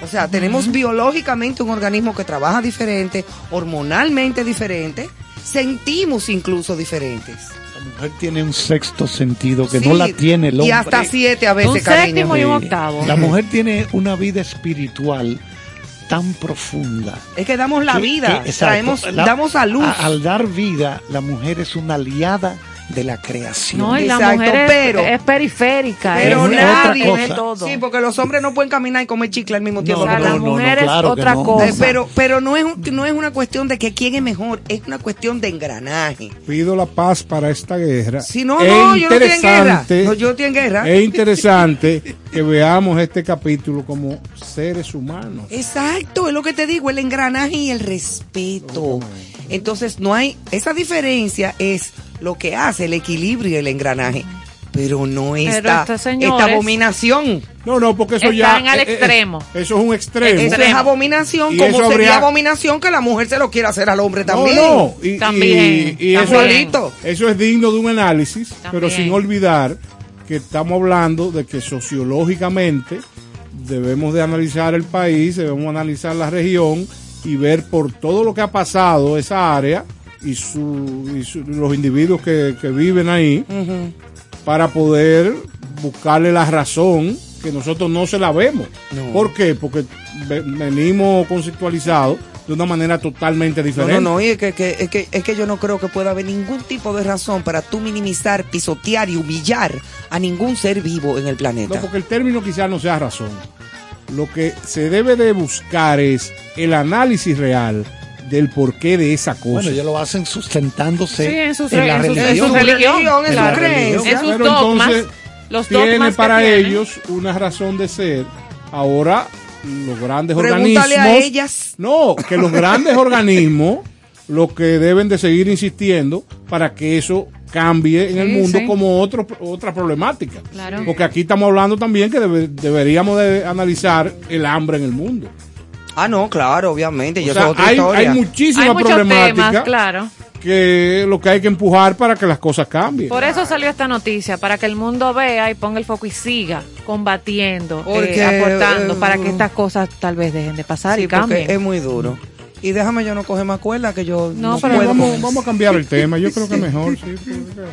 O sea, tenemos biológicamente un organismo que trabaja diferente, hormonalmente diferente, sentimos incluso diferentes. La mujer tiene un sexto sentido que Sí, no la tiene el hombre. Y hasta siete a veces, Un cariño. séptimo y un octavo. La mujer tiene una vida espiritual tan profunda. Es que damos la que- vida, que- exacto, traemos, la- damos a luz. al dar vida, la mujer es una aliada de la creación. No, y la Exacto, mujer es, pero- es periférica. pero es, nadie, otra es cosa. todo. Sí, porque los hombres no pueden caminar y comer chicle al mismo tiempo. O sea, la no, no, mujer es otra no. cosa. Eh, pero pero no es un- no es una cuestión de que quién es mejor, es una cuestión de engranaje. Pido la paz para esta guerra. Si no, Es no, yo no estoy en guerra. interesante- No, yo estoy en guerra. Es interesante que veamos este capítulo como seres humanos. Exacto, es lo que te digo, el engranaje y el respeto. Entonces, no hay, esa diferencia es lo que hace el equilibrio y el engranaje, pero no Pero esta, señores- esta abominación. No, no, porque eso Están ya. al eh, eh, extremo. eso es un extremo. Eso es abominación, Y como sería habría- abominación que la mujer se lo quiera hacer al hombre también. No, no. Y, También, y- y eso, también. es, eso es digno de un análisis, pero sin olvidar que estamos hablando de que sociológicamente debemos de analizar el país, debemos analizar la región y ver por todo lo que ha pasado esa área y, su, y su- los individuos que, que viven ahí para poder buscarle la razón que nosotros no se la vemos. No. ¿Por qué? Porque ve- venimos conceptualizados de una manera totalmente No, diferente. no, no, y es que, que- es, que, es que yo no creo que pueda haber ningún tipo de razón para tú minimizar, pisotear y humillar a ningún ser vivo en el planeta. No, porque el término quizás no sea razón. Lo que se debe de buscar es el análisis real del porqué de esa cosa. Bueno, ellos lo hacen sustentándose Sí, en sus- la en sus- en religión. su religión, en la religión. creencia. En sus Pero dogmas. entonces Los tiene dogmas para tienen. ellos una razón de ser. Ahora, los grandes Pregúntale organismos... a ellas. No, que los grandes organismos lo que deben de seguir insistiendo para que eso cambie en el mundo sí. como otro, otra problemática. Claro. Porque aquí estamos hablando también que debe- deberíamos de analizar el hambre en el mundo. Ah, no, claro, obviamente. sea, otra hay, hay muchísimas problemáticas claro. que lo que hay que empujar para que las cosas cambien. Por eso salió esta noticia, para que el mundo vea y ponga el foco y siga combatiendo, Porque, eh, aportando, eh, para que estas cosas tal vez dejen de pasar Sí, y porque cambien. es muy duro. Y déjame yo no coger más cuerda que yo No, no, pero puedo. vamos, con- vamos a cambiar el tema. Yo creo que mejor, sí. porque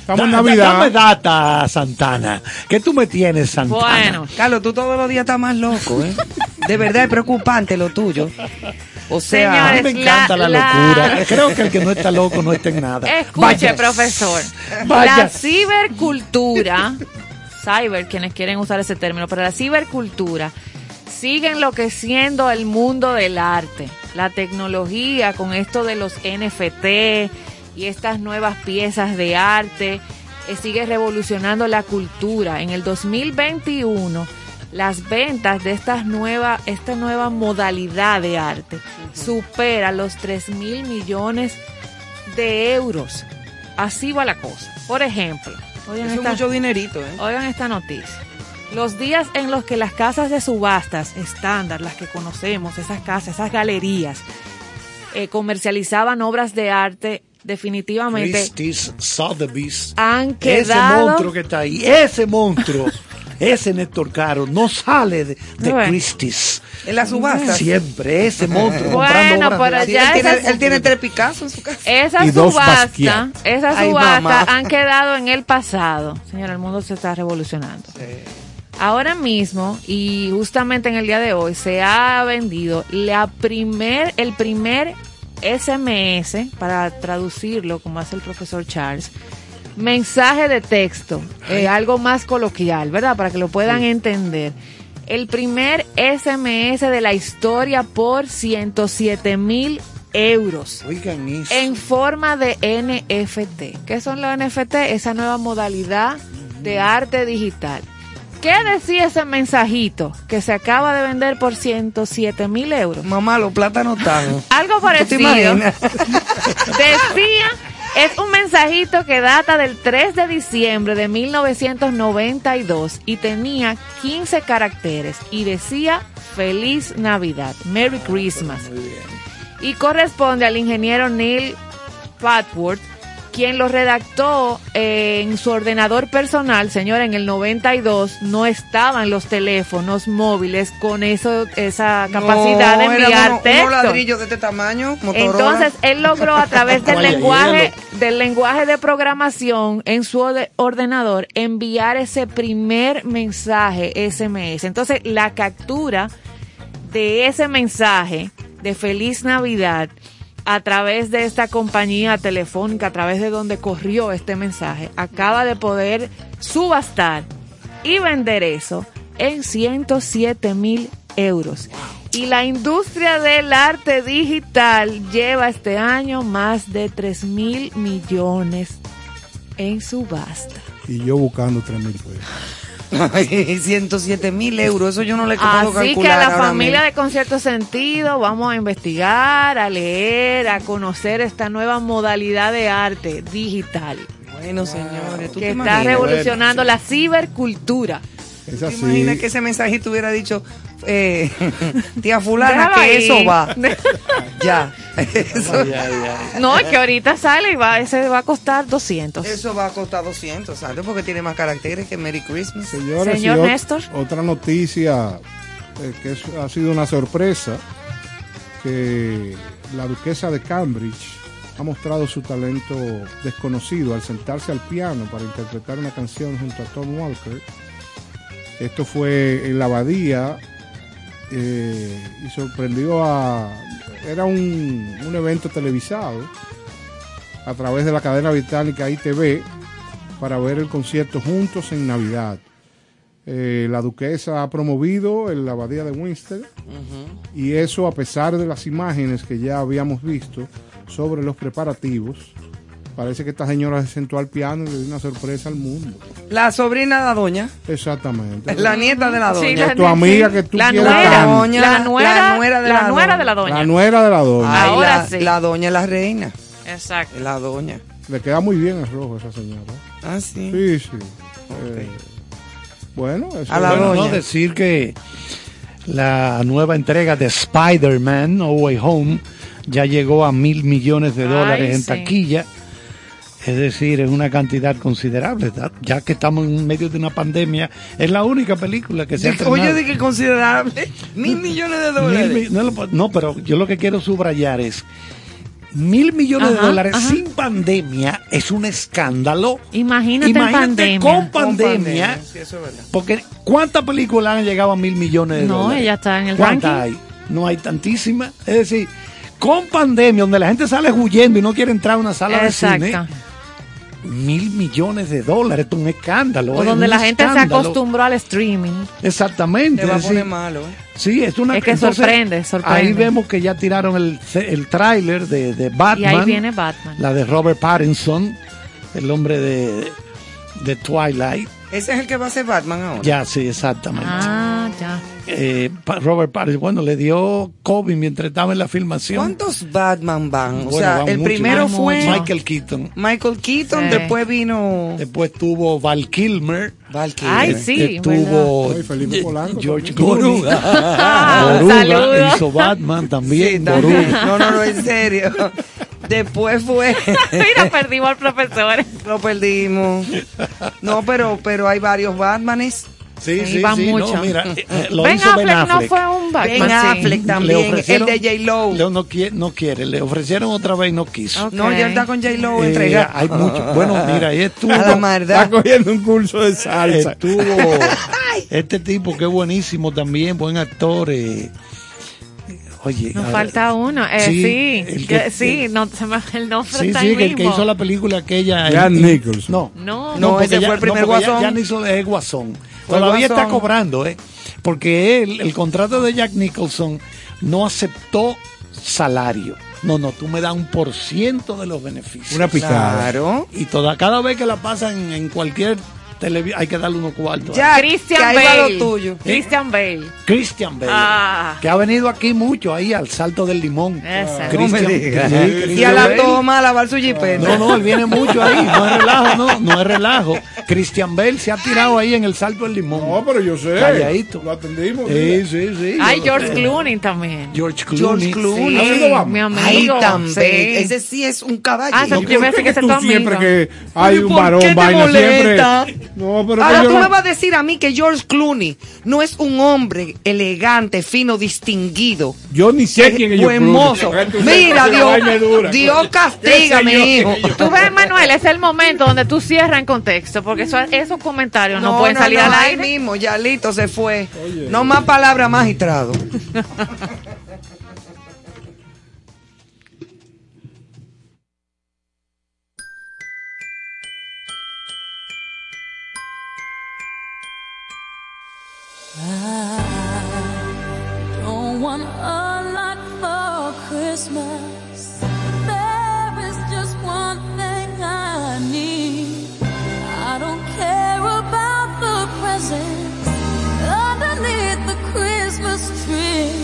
Estamos en Da- da- Navidad. Dame data, Santana. ¿Qué tú me tienes, Santana? Bueno, Carlos, tú todos los días estás más loco, ¿eh? De verdad es preocupante lo tuyo. O sea, A mí me Señores, encanta la, la- locura. la- Creo que el que no está loco no está en nada. Escuche, Vaya. profesor. Vaya. La cibercultura, cyber, quienes quieren usar ese término, pero la cibercultura sigue enloqueciendo el mundo del arte. La tecnología con esto de los NFT y estas nuevas piezas de arte eh, sigue revolucionando la cultura. En el 2021 las ventas de estas nueva, esta nueva modalidad de arte supera los 3 mil millones de euros. Así va la cosa. Por ejemplo, oigan Eso es esta, mucho dinerito, ¿eh? oigan esta noticia. Los días en los que las casas de subastas estándar, las que conocemos, esas casas, esas galerías, eh, comercializaban obras de arte, definitivamente Christie's, Sotheby's. han Ese quedado... monstruo que está ahí, ese monstruo, ese Néstor Caro, no sale de, de Bueno. Christie's. En la subasta. Siempre, ese monstruo Bueno, comprando obras pero. Sí, ya él, tiene, esas- él tiene tres Picasso en su casa. Esa Y dos subasta, Ay, subastas mamá. han quedado en el pasado. Señora, el mundo se está revolucionando. Ahora mismo, y justamente en el día de hoy, se ha vendido la primer, el primer SMS, para traducirlo, como hace el profesor Charles, mensaje de texto, eh, algo más coloquial, ¿verdad? Para que lo puedan entender. El primer SMS de la historia por 107 mil euros Oigan eso. en forma de NFT. ¿Qué son los NFT? Esa nueva modalidad de arte digital. ¿Qué decía ese mensajito que se acaba de vender por 107 mil euros? Mamá, los plátanos están. Algo ¿Tú te parecido. Decía, es un mensajito que data del 3 de diciembre de 1992 y tenía 15 caracteres y decía Feliz Navidad, Merry Christmas. Y corresponde al ingeniero Neil Patworth, quien lo redactó eh, en su ordenador personal, señora, en el 92 no estaban los teléfonos móviles con eso, esa capacidad No, de enviar unos- texto. unos ladrillos de este tamaño, Motorola. Entonces él logró a través del lenguaje del lenguaje de programación en su orde- ordenador enviar ese primer mensaje SMS. Entonces la captura de ese mensaje de feliz Navidad a través de esta compañía telefónica, a través de donde corrió este mensaje, acaba de poder subastar y vender eso en 107 mil euros. Y la industria del arte digital lleva este año más de 3 mil millones en subasta. Y yo buscando 3 mil pesos. Ay, 107 mil euros, eso yo no le puedo Así calcular que a la familia mismo. de Concierto Sentido vamos a investigar, a leer, a conocer esta nueva modalidad de arte digital Bueno, señores, ¿tú que te está imaginas? revolucionando la cibercultura. Es ¿Te así. imaginas que ese mensajito hubiera dicho, eh, tía fulana, Déjalo que ahí. eso va? ya. Eso. No, que ahorita sale y va, ese va a costar 200. eso va a costar 200, ¿sabes? Porque tiene más caracteres que Merry Christmas. Señores, Señor Néstor. Otra noticia eh, que es- ha sido una sorpresa, que la duquesa de Cambridge ha mostrado su talento desconocido al sentarse al piano para interpretar una canción junto a Tom Walker. Esto fue en la abadía eh, y sorprendió a... Era un, un evento televisado a través de la cadena británica ITV para ver el concierto juntos en Navidad. Eh, la duquesa ha promovido en la abadía de Winster y eso a pesar de las imágenes que ya habíamos visto sobre los preparativos. Parece que esta señora se sentó al piano y le dio una sorpresa al mundo. La sobrina de la doña, Exactamente. la nieta de la doña. Sí, Es tu amiga que tú la quieres nuera. Doña, la la- nuera, la nuera de la la nuera doña. de la doña. La nuera de la doña. Ay, Ahora la, sí. la doña es la reina, Exacto. la doña. Le queda muy bien el rojo a esa señora. Ah, sí. Sí, sí. Eh, bueno, eso A la es- Bueno, no doña. decir que la nueva entrega de Spider-Man No Way Home ya llegó a mil millones de Ay, dólares en sí. taquilla. Es decir, es una cantidad considerable, ¿verdad? ya que estamos en medio de una pandemia. Es la única película que se ha Oye, de que considerable, mil millones de dólares. no, no, pero yo lo que quiero subrayar es mil millones de dólares ajá. sin pandemia es un escándalo. Imagínate, Imagínate pandemia. con Con pandemia. Sí, eso es verdad. Porque ¿cuántas películas han llegado a mil millones de No, dólares? ella está en el ¿Cuántas ranking. hay? no hay tantísimas. Es decir, con pandemia, donde la gente sale huyendo y no quiere entrar a una sala de cine. Mil millones de dólares, es un escándalo. O es donde la gente se acostumbró al streaming. Exactamente. Te va a es poner malo, ¿eh? Sí, es una Es que entonces, sorprende, sorprende. Ahí vemos que ya tiraron el, el tráiler de, de Batman. Y ahí viene Batman. La de Robert Pattinson, el hombre de, de Twilight. Ese es el que va a ser Batman ahora. Ya, sí, exactamente. Ah, ya. Eh, Robert Pattinson, bueno, le dio COVID mientras estaba en la filmación. ¿Cuántos Batman van? O sea, van el muchos. primero Van fue. Michael Keaton. Michael Keaton, Sí. después vino Después tuvo Val Kilmer. Val Kilmer. Ay, sí, Felipe Polanco George. Clooney. Ah, Boruga saludos. hizo Batman también. Sí, también. No, no, no, en serio. Después fue. Mira, perdimos al profesor. Lo perdimos. No, pero, pero hay varios Batmanes. Sí, Sí, sí, van sí. mucho. No, mira, eh, eh, lo Ben hizo Ben Affleck no Affleck. fue un Batman. Ben sí. Affleck Le también. El de J-Lo. Leo no quiere, no quiere, le ofrecieron otra vez y no quiso. Ok. No, ya está con J-Lo Eh, entregado. hay mucho. Bueno, mira, ahí estuvo. Está cogiendo un curso de salsa. Estuvo este tipo que es buenísimo también, buen actor. eh, oye, Nos a- falta uno. Eh, Sí, sí, el que- que- sí, no, se me, el nombre Sí, está sí, ahí que el que mismo. hizo la película aquella. El- Nicholson. No, No, No, porque ese fue el primer ya- Guasón. Ya, no hizo es Guasón. Todavía está cobrando, ¿eh? Porque él, el contrato de Jack Nicholson no aceptó salario. No, no, tú me das un por ciento de los beneficios. Una picada. Claro. Y toda, cada vez que la pasan en cualquier hay que darle unos cuartos. Ya, Christian que Bale. lo tuyo. Christian Bale. Christian Bale, Ah. que ha venido aquí mucho, ahí al Salto del Limón. No me Christian- digas. sí, Y a la Bale. toma a lavar su jipeta. No, no, él viene mucho ahí, no es relajo, no, no es relajo. Christian Bale se ha tirado ahí en el Salto del Limón. No, pero yo sé. Calladito. Lo atendimos. Sí, sí, sí. Ay, George. Clooney también. George Clooney. George Clooney. ¿Ha sido Batman? mi Ay, amigo. tan sí. Ese sí es un caballo. Ah, Yo pensé ¿por qué que tú tu siempre que hay un ¿por varón vaina siempre. No, pero Ahora tú yo- me vas a decir a mí que George Clooney no es un hombre elegante, fino, distinguido. Yo ni sé quién es George Clooney. mozo. Mira, Dios. Dios ¿Qué sé yo? hijo. Tú ves, Manuel, es el momento donde tú cierras en contexto, porque eso- esos comentarios no, pueden salir al ahí aire. mismo, ya listo, se fue. No más palabras, magistrado. Don't want a lot for Christmas. There is just one thing I need. I don't care about the presents underneath the Christmas tree.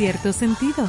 Cierto sentido.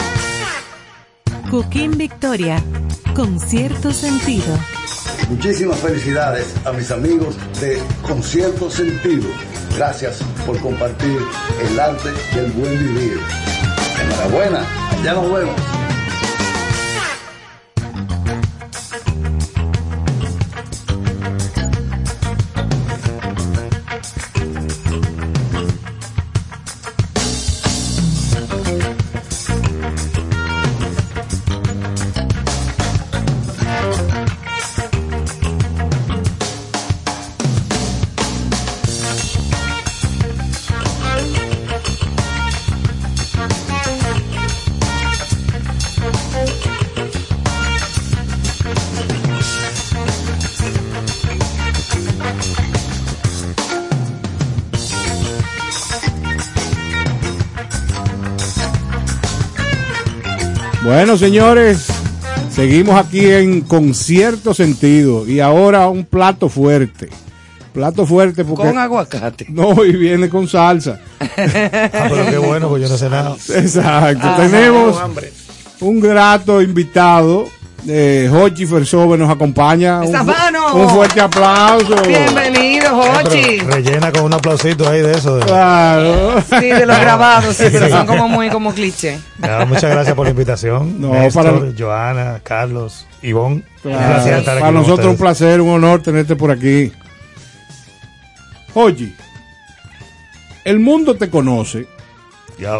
Cooking Victoria, con cierto sentido. Muchísimas felicidades a mis amigos de Concierto Sentido. Gracias por compartir el arte del buen vivir. Enhorabuena, ya nos vemos. Bueno, señores, seguimos aquí en concierto sentido y ahora un plato fuerte. Plato fuerte porque Con aguacate. no y viene con salsa. Ah, pero qué bueno, pues yo no sé nada. Exacto. Ah, Tenemos un grato invitado. Eh, Hochi Fersove nos acompaña. Un, ¡Esa fu- mano! un fuerte aplauso. Bienvenido, Jochi. Pero rellena con un aplausito ahí de eso. de- Claro. Sí, de los grabados, sí, pero son como muy como cliché. Muchas gracias por la invitación. No, Néstor, para- Joana, Carlos, Ivonne. Claro. Un estar aquí Para nosotros un placer, un honor tenerte por aquí. Oye, el mundo te conoce. Ya.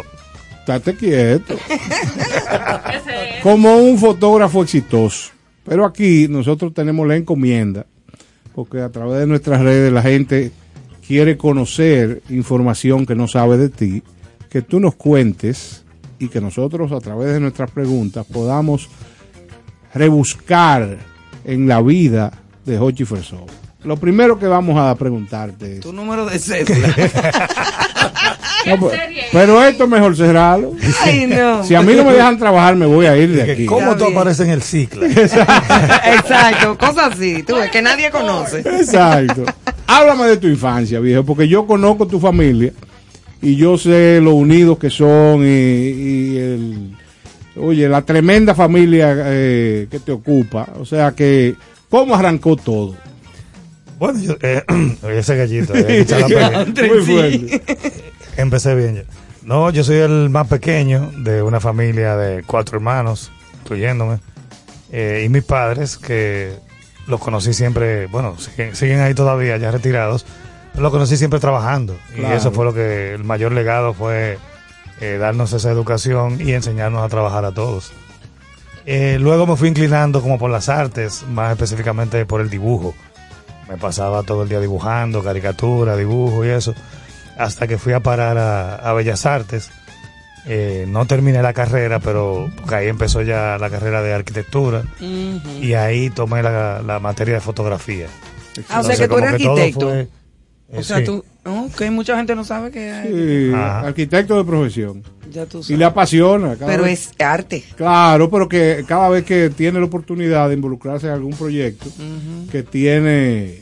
Estate quieto. Como un fotógrafo exitoso. Pero aquí nosotros tenemos la encomienda, porque a través de nuestras redes la gente quiere conocer información que no sabe de ti, que tú nos cuentes y que nosotros a través de nuestras preguntas podamos rebuscar en la vida de Hochi Fersov. Lo primero que vamos a preguntarte es... Tu número de cédula. No, pero, pero esto es mejor cerrarlo. Ay, no. Si a mí no me dejan trabajar, me voy a ir de aquí. ¿Cómo tú apareces en el ciclo? Exacto, cosas así, tú ves que nadie conoce. Exacto. Háblame de tu infancia, viejo, porque yo conozco tu familia y yo sé lo unidos que son y, y el, oye, la tremenda familia eh, que te ocupa. O sea que, ¿cómo arrancó todo? Bueno, yo, eh, oye, ese gallito. eh, echar la pelea. Muy fuerte. Empecé bien ya. No, yo soy el más pequeño de una familia de cuatro hermanos, incluyéndome. Eh, y mis padres, que los conocí siempre, bueno, siguen, siguen ahí todavía, ya retirados, pero los conocí siempre trabajando. Claro. Y eso fue lo que, el mayor legado fue eh, darnos esa educación y enseñarnos a trabajar a todos. Eh, luego me fui inclinando como por las artes, más específicamente por el dibujo. Me pasaba todo el día dibujando, caricatura, dibujo y eso, hasta que fui a parar a, a Bellas Artes. Eh, no terminé la carrera, pero porque ahí empezó ya la carrera de arquitectura y ahí tomé la, la materia de fotografía. Ah, o sea que tú eres arquitecto. fue- eh, O sea, sí. tú, ok, mucha gente no sabe que hay. Sí, Ajá. arquitecto de profesión. Ya tú Y le apasiona. cada Pero vez- es arte. Claro, pero que cada vez que tiene la oportunidad de involucrarse en algún proyecto que tiene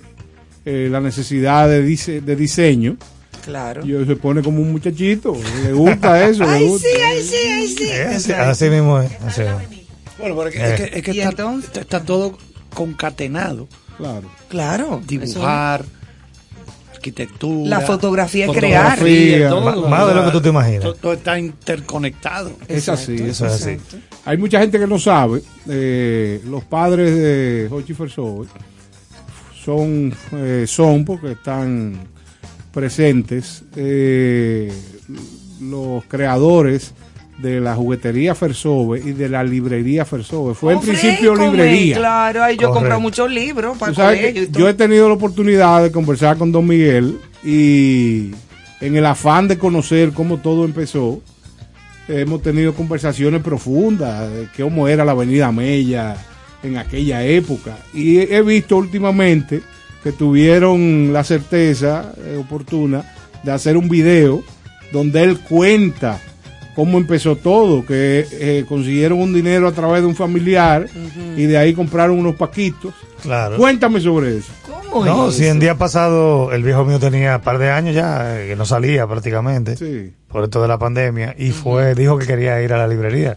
eh, la necesidad de, dise- de diseño, Claro. y se pone como un muchachito. Le gusta eso. le Ay, gusta. sí, ay, sí, ay, sí. Eh, así, así mismo es. así. Bueno, pero es que, Eh. es que- es que ¿Y está, entonces? está- está todo concatenado. Claro. Claro. Dibujar, arquitectura. La fotografía es crear. Fotografía, todo, más- más de lo que tú te imaginas. Todo, todo está interconectado. Es así, es así. Hay mucha gente que no sabe. eh, los padres de Hochi Fersove son, eh, son porque están presentes eh, los creadores de la juguetería Fersove y de la librería Fersove. Fue en principio librería. Claro, ay, yo he Correcto. comprado muchos libros para colegio que y todo. yo he tenido la oportunidad de conversar con Don Miguel y en el afán de conocer cómo todo empezó, hemos tenido conversaciones profundas de cómo era la Avenida Mella en aquella época. Y he he visto últimamente que tuvieron la certeza eh, oportuna de hacer un video donde él cuenta cómo empezó todo, que eh, consiguieron un dinero a través de un familiar y de ahí compraron unos paquitos. Claro. Cuéntame sobre eso. ¿Cómo No, es si en eso? día pasado el viejo mío tenía un par de años ya, eh, que no salía prácticamente, Sí. por esto de la pandemia, y fue, dijo que quería ir a la librería,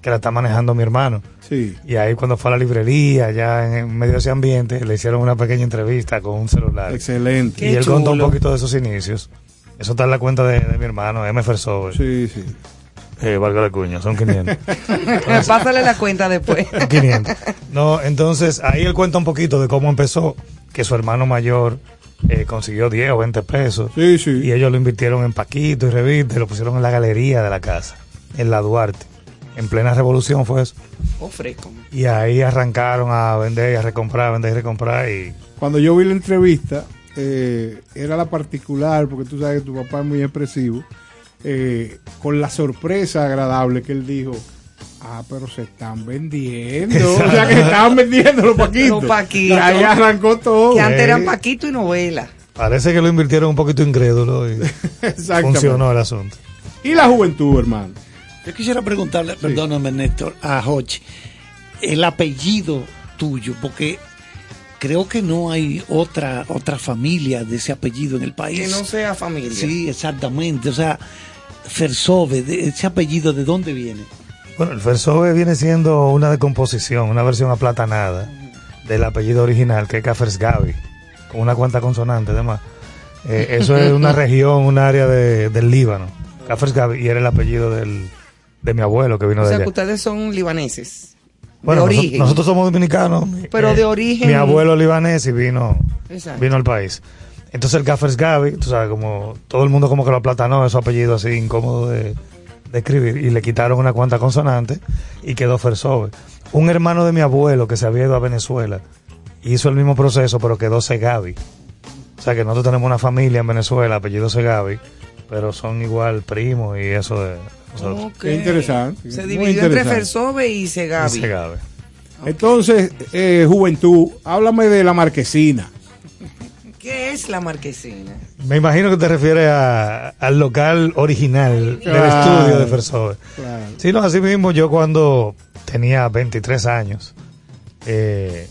que la está manejando mi hermano. Sí. Y ahí cuando fue a la librería, ya en, en medio de ese ambiente, le hicieron una pequeña entrevista con un celular. Excelente. y Qué él contó un poquito de esos inicios. Eso está en la cuenta de, de mi hermano, M. Fersove. Sí, sí. Eh, valga la cuña, son 500. Pásale la cuenta después. 500. No, entonces ahí él cuenta un poquito de cómo empezó, que su hermano mayor eh, consiguió 10 o 20 pesos. Sí, sí. Y ellos lo invirtieron en paquitos y revistas y lo pusieron en la galería de la casa, en la Duarte. En plena revolución fue eso. Oh, fresco. Y ahí arrancaron a vender y a recomprar, vender y recomprar. Y Cuando yo vi la entrevista, eh, era la particular, porque tú sabes que tu papá es muy expresivo, eh, con la sorpresa agradable que él dijo, ah, pero se están vendiendo. O sea, que se estaban vendiendo los paquitos. Los paquitos. Y ahí arrancó todo. Que antes eran Paquito y novela. parece que lo invirtieron un poquito incrédulo y Exactamente. funcionó el asunto. Y la juventud, hermano. Yo quisiera preguntarle, perdóname Néstor, a Hochi, el apellido tuyo, porque creo que no hay otra otra familia de ese apellido en el país. Que no sea familia. Sí, exactamente. O sea, Fersove, de ese apellido, ¿de dónde viene? Bueno, el Fersove viene siendo una decomposición, una versión aplatanada del apellido original, que es Cafersgavi, con una cuanta consonante además. Eh, eso es una región, un área de- del Líbano. Cafersgavi, y era el apellido del, de mi abuelo que vino O de sea allá. que ustedes son libaneses. Bueno, de origen. nosotros somos dominicanos. mi- Pero eh, de origen- Mi abuelo libanés y vino, Exacto. vino al país. Entonces el Gaffers Gaby, tú sabes, como todo el mundo como que lo aplatanó, su apellido así incómodo de, de escribir, y le quitaron una cuanta consonante y quedó Fersove. Un hermano de mi abuelo que se había ido a Venezuela hizo el mismo proceso, pero quedó Segavi. O sea que nosotros tenemos una familia en Venezuela, apellido Segavi, pero son igual primos y eso de nosotros. Interesante. Se dividió entre. Fersove y Segavi. Y Segavi. Entonces, eh, juventud, háblame de la marquesina. ¿Qué es la marquesina? Me imagino que te refieres a- al local original del Claro. estudio de Fersove. Claro. Sí, no, así mismo yo cuando tenía 23 años eh,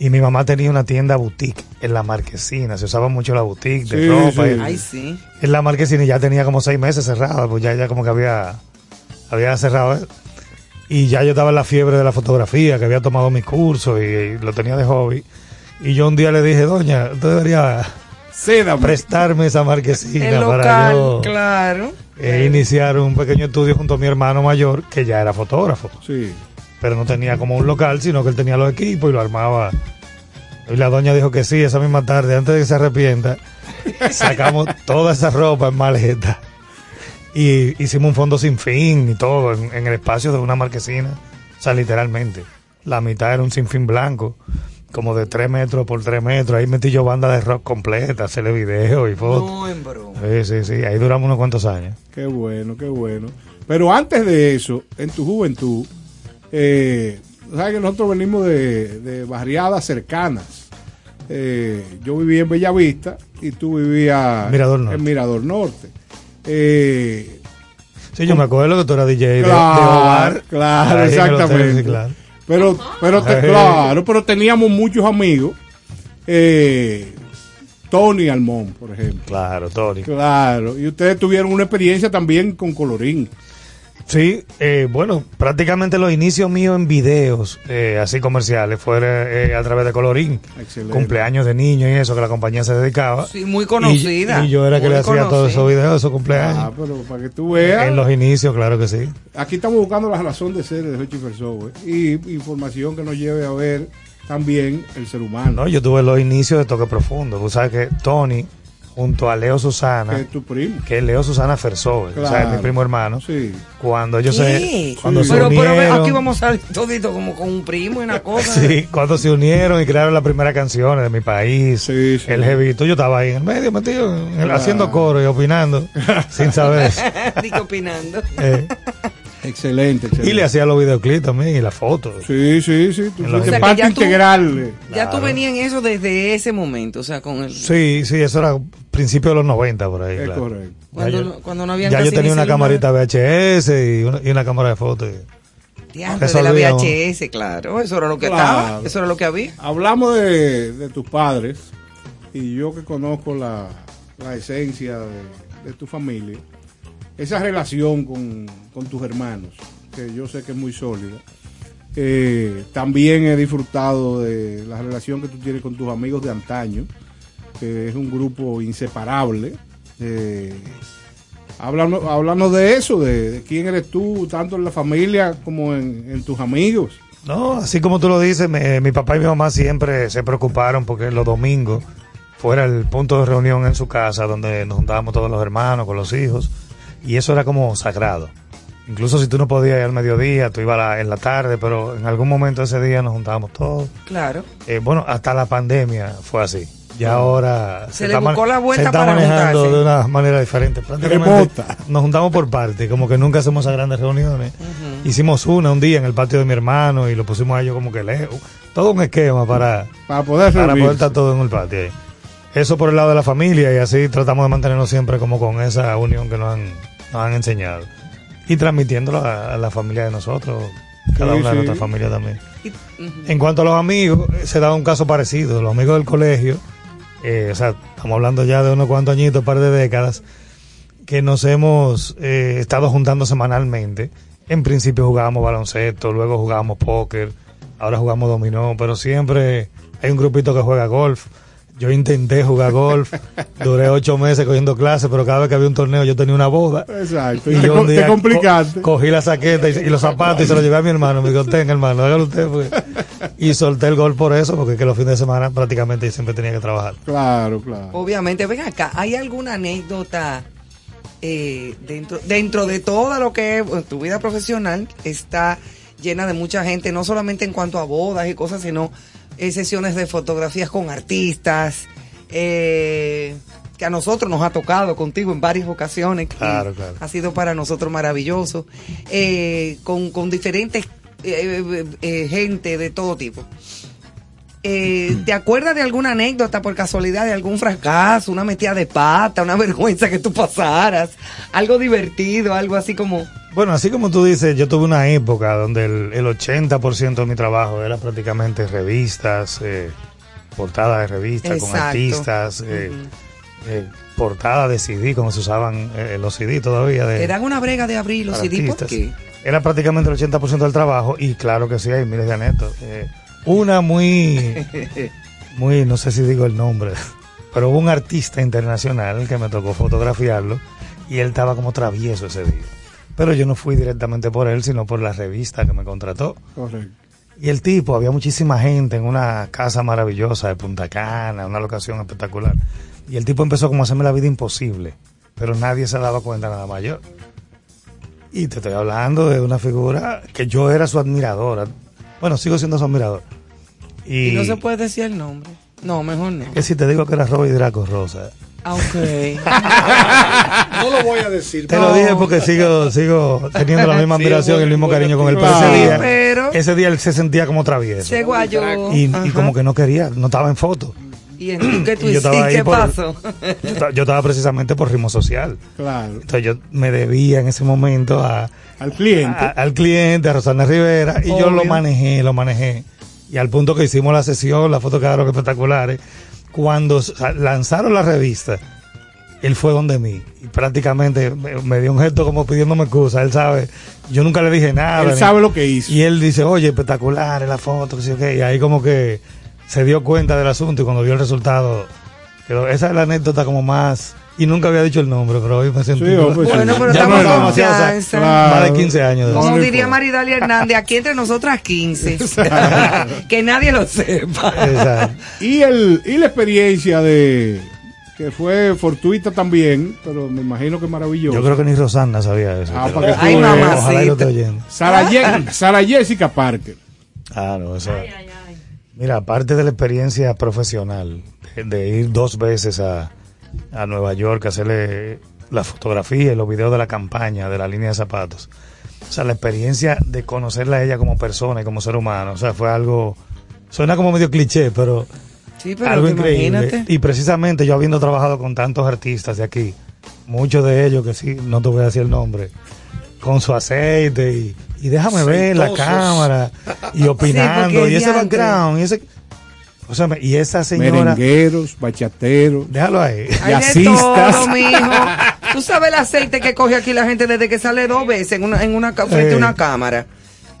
y mi mamá tenía una tienda boutique en la marquesina, se usaba mucho la boutique de Sí, ropa. sí. y- Ay, sí. en la marquesina y ya tenía como seis meses cerrada, pues ya, ya como que había, había cerrado. eso. Y ya yo estaba en la fiebre de la fotografía, que había tomado mi curso y, y lo tenía de hobby. Y yo un día le dije, doña, usted debería Cédame. prestarme esa marquesina El para local, yo claro. eh, iniciar un pequeño estudio junto a mi hermano mayor, que ya era fotógrafo. Sí. Pero no tenía como un local, sino que él tenía los equipos y lo armaba. Y la doña dijo que sí, esa misma tarde, antes de que se arrepienta, sacamos toda esa ropa en maleta. Y hicimos un fondo sin fin y todo en, en el espacio de una marquesina. O sea, literalmente. La mitad era un sinfín blanco, como de 3 metros por 3 metros. Ahí metí yo banda de rock completa, hacerle video y fotos. No, en broma. Sí, sí, sí. Ahí duramos unos cuantos años. Qué bueno, qué bueno. Pero antes de eso, en tu juventud, eh, sabes que nosotros venimos de, de barriadas cercanas. Eh, yo vivía en Bellavista y tú vivías Mirador Norte. en Mirador Norte. Eh, Sí, yo me acuerdo que tú eras DJ de, de claro, hogar. claro, el hotel, exactamente. sí, claro. Pero, pero te- claro, pero teníamos muchos amigos. Eh, Tony Almón, por ejemplo. Claro, Tony. Claro, y ustedes tuvieron una experiencia también con Colorín. Sí, eh, bueno, prácticamente los inicios míos en videos, eh, así comerciales, fue eh, a través de Colorín. Excelente. Cumpleaños de niños y eso que la compañía se dedicaba. Sí, muy conocida. Y, y yo era que le hacía todos esos videos, esos cumpleaños. Ah, pero para que tú veas. en los inicios, claro que sí. Aquí estamos buscando la razón de ser de Hochi Fersove y información que nos lleve a ver también el ser humano. No, yo tuve los inicios de Toque Profundo. Tú sabes que Tony, junto a Leo Susana, Que es tu primo. que es Leo Susana Fersove, o sea, es mi primo hermano, Sí. cuando ellos ¿Qué? se, cuando se pero, pero unieron, aquí vamos a salir todito como con un primo y una cosa. Sí, cuando se unieron y crearon las primeras canciones de mi país, Sí, sí. el jevito, yo estaba ahí en el medio metido, Claro. haciendo coro y opinando, sin saber. Digo, opinando. Eh, Excelente, excelente. y le hacía los videoclips también y las fotos. Sí, sí, sí. Tú O sea, que parte ya tú- integral. Ya tú Claro. venías en eso desde ese momento, o sea, con el... Sí, sí, eso era principio de los 90 por ahí. Es claro. correcto. Cuando, ya no, yo- cuando no habían Ya yo tenía una camarita VHS y una, y una cámara de fotos. Diantre, de la. VHS, claro. Eso era lo que Claro. estaba, eso era lo que había. Hablamos de, de tus padres y yo que conozco la, la esencia de, de tu familia, esa relación con, con tus hermanos, que yo sé que es muy sólida. Eh, también he disfrutado de la relación que tú tienes con tus amigos de antaño, que es un grupo inseparable Eh, háblanos, háblanos de eso, de, quién eres tú, tanto en la familia como en, en tus amigos. No, así como tú lo dices, me- mi papá y mi mamá siempre se preocuparon porque los domingos fuera el punto de reunión en su casa donde nos juntábamos todos los hermanos con los hijos y eso era como sagrado. Incluso si tú no podías ir al mediodía, tú ibas a la- en la tarde, pero en algún momento ese día nos juntábamos todos. Claro. Eh, bueno, hasta la pandemia fue así. Ya ahora Se le buscó la vuelta se está para manejando juntarse. de una manera diferente. Prácticamente. Nos juntamos por parte, como que nunca hacemos esas grandes reuniones. Hicimos una un día en el patio de mi hermano y lo pusimos a ellos como que lejos. Todo un esquema para, Para poder para poder estar todo en el patio. Eso por el lado de la familia y así tratamos de mantenernos siempre como con esa unión que nos han, nos han enseñado. Y transmitiéndolo a, a la familia de nosotros, cada Sí, una de sí. nuestras familias también. En cuanto a los amigos, se da un caso parecido. Los amigos del colegio, eh, o sea, estamos hablando ya de unos cuantos añitos, un par de décadas, que nos hemos eh, estado juntando semanalmente. En principio jugábamos baloncesto, luego jugábamos póker, ahora jugamos dominó, pero siempre hay un grupito que juega golf. Yo intenté jugar golf, duré ocho meses cogiendo clases, pero cada vez que había un torneo yo tenía una boda. Exacto. Y yo un te día complicaste. co- cogí la saqueta y, y los zapatos y se los llevé a mi hermano. Me dijo, tenga hermano, hágalo usted. pues". Y solté el gol por eso, porque es que los fines de semana prácticamente yo siempre tenía que trabajar. Claro, claro. Obviamente, ven acá, ¿hay alguna anécdota eh, dentro, dentro de todo lo que es bueno, tu vida profesional? Está llena de mucha gente, no solamente en cuanto a bodas y cosas, sino eh, sesiones de fotografías con artistas, eh, que a nosotros nos ha tocado contigo en varias ocasiones. Claro, claro. Ha sido para nosotros maravilloso, eh, con, con diferentes eh, eh, eh, gente de todo tipo. Eh, ¿Te acuerdas de alguna anécdota por casualidad de algún fracaso, una metida de pata, una vergüenza que tú pasaras, algo divertido, algo así como... Bueno, así como tú dices, yo tuve una época donde el, el 80% de mi trabajo era prácticamente revistas, eh, portadas de revistas con artistas, eh, eh, portadas de CD, como se usaban eh, los CD todavía. De, Eran una brega de abrir los CD, ¿por artistas. qué? Era prácticamente el 80% del trabajo y claro que sí, hay miles de anécdotas. Eh, una muy, muy, no sé si digo el nombre, pero hubo un artista internacional que me tocó fotografiarlo y él estaba como travieso ese día. Pero yo no fui directamente por él, sino por la revista que me contrató. Correcto. Y el tipo, había muchísima gente en una casa maravillosa de Punta Cana, una locación espectacular. Y el tipo empezó como a hacerme la vida imposible, pero nadie se daba cuenta nada mayor. Y te estoy hablando de una figura que yo era su admiradora. Bueno, sigo siendo su admirador. Y, Y no se puede decir el nombre. No, mejor no. que si te digo que era Robbie Draco Rosa. Ok. No lo voy a decir. Te lo dije porque sigo, sigo teniendo la misma Sí, admiración y el mismo cariño con él. Pero ese día, Pero- ese día él se sentía como travieso. Se guayó. Y, y como que no quería, no estaba en foto. ¿Y en qué tú Y yo estaba ahí ¿Qué por- pasó? Yo estaba, yo estaba precisamente por ritmo social. Claro. Entonces yo me debía en ese momento a, Al cliente. a- al cliente, a Rosana Rivera, y yo lo manejé, lo manejé. Y al punto que hicimos la sesión, las fotos quedaron espectaculares. Cuando lanzaron la revista, él fue donde mí. Y prácticamente me, me dio un gesto como pidiéndome excusa. Él sabe, yo nunca le dije nada. Él ni- sabe lo que hizo. Y él dice, oye, espectacular la foto, que sí. Y ahí como que se dio cuenta del asunto y cuando vio el resultado, quedó, esa es la anécdota como más... Y nunca había dicho el nombre, pero hoy me sentí... Sí, sí. Bueno, pero Ya estamos no o. Más de 15 años. de Como diría Maridalia Hernández, aquí entre nosotras 15. que nadie lo sepa. Exacto. Y, el, y la experiencia de que fue fortuita también, pero me imagino que maravillosa. Yo creo que ni Rosana sabía eso. Ah, para que tú Ay, mamacita. Sara, Ye- Sara Jessica Parker. Ah, no, eso. Mira, aparte de la experiencia profesional, de, de ir dos veces a, a Nueva York a hacerle la fotografía y los videos de la campaña de la línea de zapatos. O sea, la experiencia de conocerla a ella como persona y como ser humano, o sea, fue algo, suena como medio cliché, pero, Sí, pero algo increíble. imagínate. Y precisamente yo habiendo trabajado con tantos artistas de aquí, muchos de ellos que sí, no te voy a decir el nombre, con su aceite y, y déjame ver la cámara y opinando y ese background y ese o sea, y esa señora Merengueros, bachateros, déjalo ahí mijo. Tú sabes el aceite que coge aquí la gente desde que sale dos veces en una, en una frente Eh. a una cámara.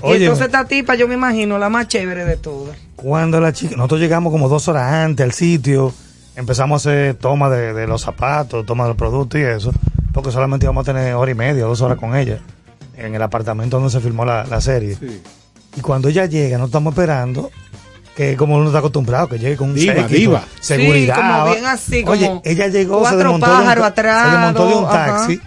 Y entonces esta tipa, yo me imagino, la más chévere de todas. cuando la chica nosotros llegamos como dos horas antes al sitio empezamos a hacer toma de, de los zapatos, toma de los productos y eso, porque solamente íbamos a tener hora y media, dos horas con ella, en el apartamento donde se filmó la, la serie. Y cuando ella llega, no estamos esperando que como uno está acostumbrado, que llegue con un Diva, séquito, diva. seguridad. Sí, como bien así, Oye, como ella llegó, se cuatro desmontó de un, atrás, se desmontó de un ajá. taxi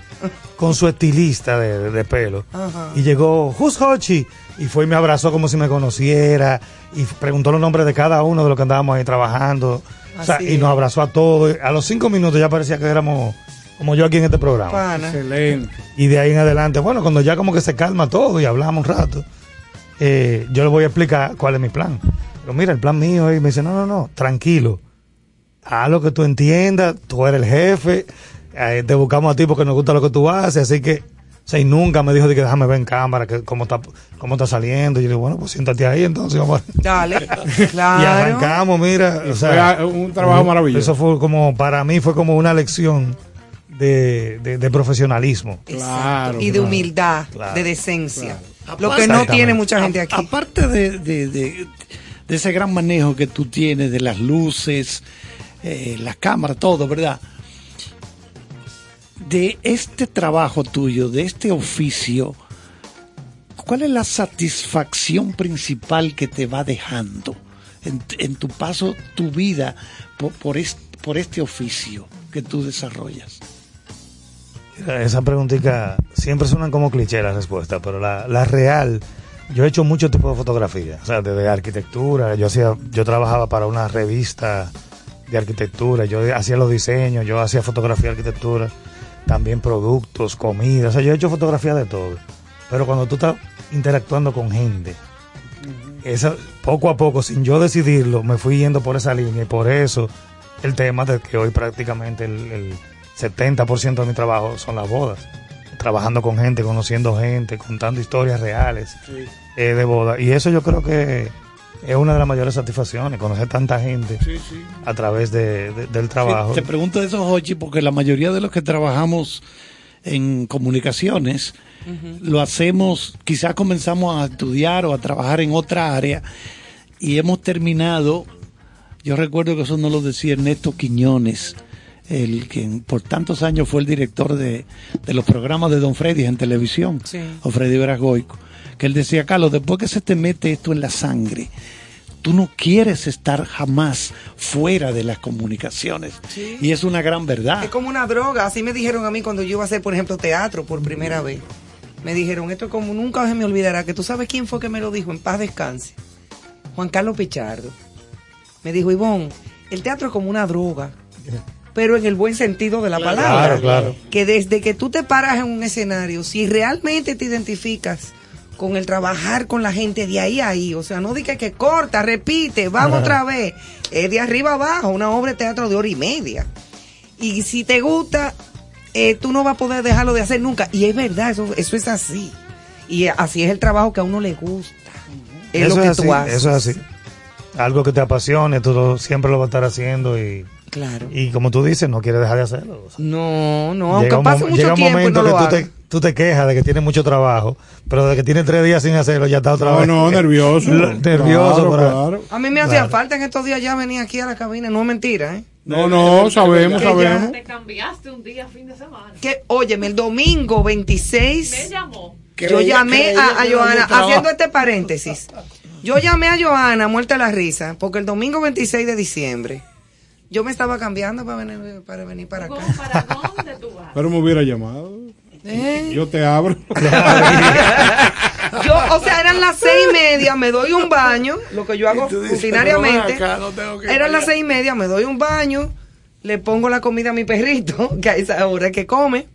con su estilista de, de- de pelo. Ajá. Y llegó, who's Hochi? Y fue y me abrazó como si me conociera y preguntó los nombres de cada uno de los que andábamos ahí trabajando. O sea, Así y nos abrazó a todos. A los cinco minutos ya parecía que éramos como yo aquí en este programa. Pana. Excelente. Y de ahí en adelante, bueno, cuando ya como que se calma todo y hablamos un rato, eh, yo le voy a explicar cuál es mi plan. Pero mira, el plan mío es, y me dice, no, no, no, tranquilo. Haz lo que tú entiendas, tú eres el jefe, eh, te buscamos a ti porque nos gusta lo que tú haces, así que, o sea, y nunca me dijo de que déjame ver en cámara que cómo está, cómo está saliendo. Y yo le digo, bueno, pues siéntate ahí entonces, vamos a- Dale. y Claro. arrancamos, mira, o sea, Fue un trabajo maravilloso. Eso fue como, para mí fue como una lección de, de, de profesionalismo. Exacto. y de humildad, de decencia. Lo que no tiene mucha gente A- aquí. Aparte de, de- de- ese gran manejo que tú tienes de las luces, eh, las cámaras, todo, ¿verdad? De este trabajo tuyo, de este oficio, ¿cuál es la satisfacción principal que te va dejando en, tu paso, tu vida por, por, est- por este oficio que tú desarrollas? Esa preguntita siempre suenan como cliché la respuesta, pero la real, yo he hecho mucho tipo de fotografía, o sea, desde arquitectura, yo hacía, yo trabajaba para una revista de arquitectura, yo hacía los diseños, yo hacía fotografía de arquitectura, también productos, comida, o sea, yo he hecho fotografía de todo, pero cuando tú estás interactuando con gente, esa, poco a poco, sin yo decidirlo, me fui yendo por esa línea. Y por eso el tema de que hoy prácticamente el, el 70% de mi trabajo son las bodas. Trabajando con gente, conociendo gente, contando historias reales eh, de boda. Y eso yo creo que es una de las mayores satisfacciones, conocer tanta gente a través de, de- del trabajo. Sí, te pregunto eso, Jochi, porque la mayoría de los que trabajamos en comunicaciones lo hacemos, quizás comenzamos a estudiar o a trabajar en otra área y hemos terminado, yo recuerdo que eso no lo decía Ernesto Quiñones, el que por tantos años fue el director de, de los programas de Don Freddy en televisión, Sí. o Freddy Veragoico, que él decía, Carlos, después que se te mete esto en la sangre, tú no quieres estar jamás fuera de las comunicaciones. Sí. Y es una gran verdad. Es como una droga. Así me dijeron a mí cuando yo iba a hacer, por ejemplo, teatro por primera vez. Me dijeron, esto es como nunca se me olvidará, que tú sabes quién fue que me lo dijo, en paz descanse. Juan Carlos Pichardo. Me dijo, Ivonne, el teatro es como una droga, pero en el buen sentido de la Claro, palabra. claro, claro. Que desde que tú te paras en un escenario, si realmente te identificas con el trabajar con la gente de ahí a ahí, o sea, no digas que corta, repite, vamos otra vez, es de arriba abajo, una obra de teatro de hora y media. Y si te gusta, eh, tú no vas a poder dejarlo de hacer nunca. Y es verdad, eso, eso es así. Y así es el trabajo que a uno le gusta. Es eso lo que es así, tú haces. Eso es así. Algo que te apasione, tú lo- siempre lo vas a estar haciendo y, Claro. y como tú dices, no quieres dejar de hacerlo. O sea, No, no, aunque llega un pase mucho llega un tiempo y momento no lo que tú te, tú te quejas de que tienes mucho trabajo, pero de que tienes tres días sin hacerlo, ya está otra No, vez. no, nervioso. Nervioso, Claro, pero- claro. A mí me hacía Claro. falta en estos días ya venir aquí a la cabina, no es mentira, ¿eh? No, no, sabemos, Que ya- sabemos. Te cambiaste un día, fin de semana. Que, óyeme, el domingo 26... Me llamó. Yo llamé a, a no Joana, haciendo este paréntesis. Yo llamé a Joana, muerta la risa, porque el domingo 26 de diciembre yo me estaba cambiando para venir para, venir para acá. ¿Para dónde tú vas? Pero me hubiera llamado. ¿Eh? Yo te abro. Yo, o sea, eran las seis y media, me doy un baño, lo que yo hago rutinariamente. "Pero ven acá, no Eran las allá". seis y media, me doy un baño, le pongo la comida a mi perrito, que a esa hora es que come.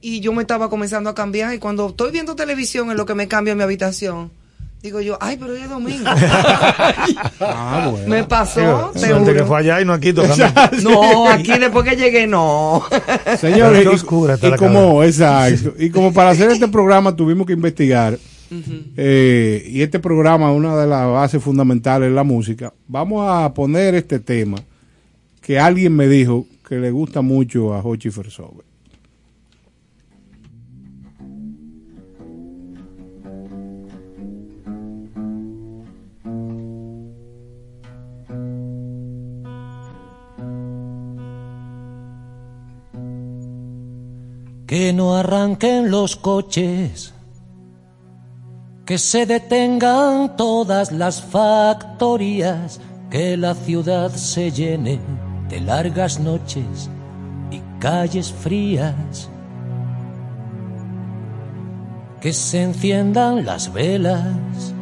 Y yo me estaba comenzando a cambiar y cuando estoy viendo televisión en lo que me cambio en mi habitación, digo yo, ay, pero hoy es domingo. Ah, bueno. me pasó, te que fue allá y no aquí tocando. No, aquí después que llegué, no. Señores, y, qué oscura está y como, exacto, y como para hacer este programa tuvimos que investigar, eh, y este programa, una de las bases fundamentales es la música, vamos a poner este tema que alguien me dijo que le gusta mucho a Hochi Fersobe. Que no arranquen los coches, que se detengan todas las factorías, que la ciudad se llene de largas noches y calles frías. Que se enciendan las velas,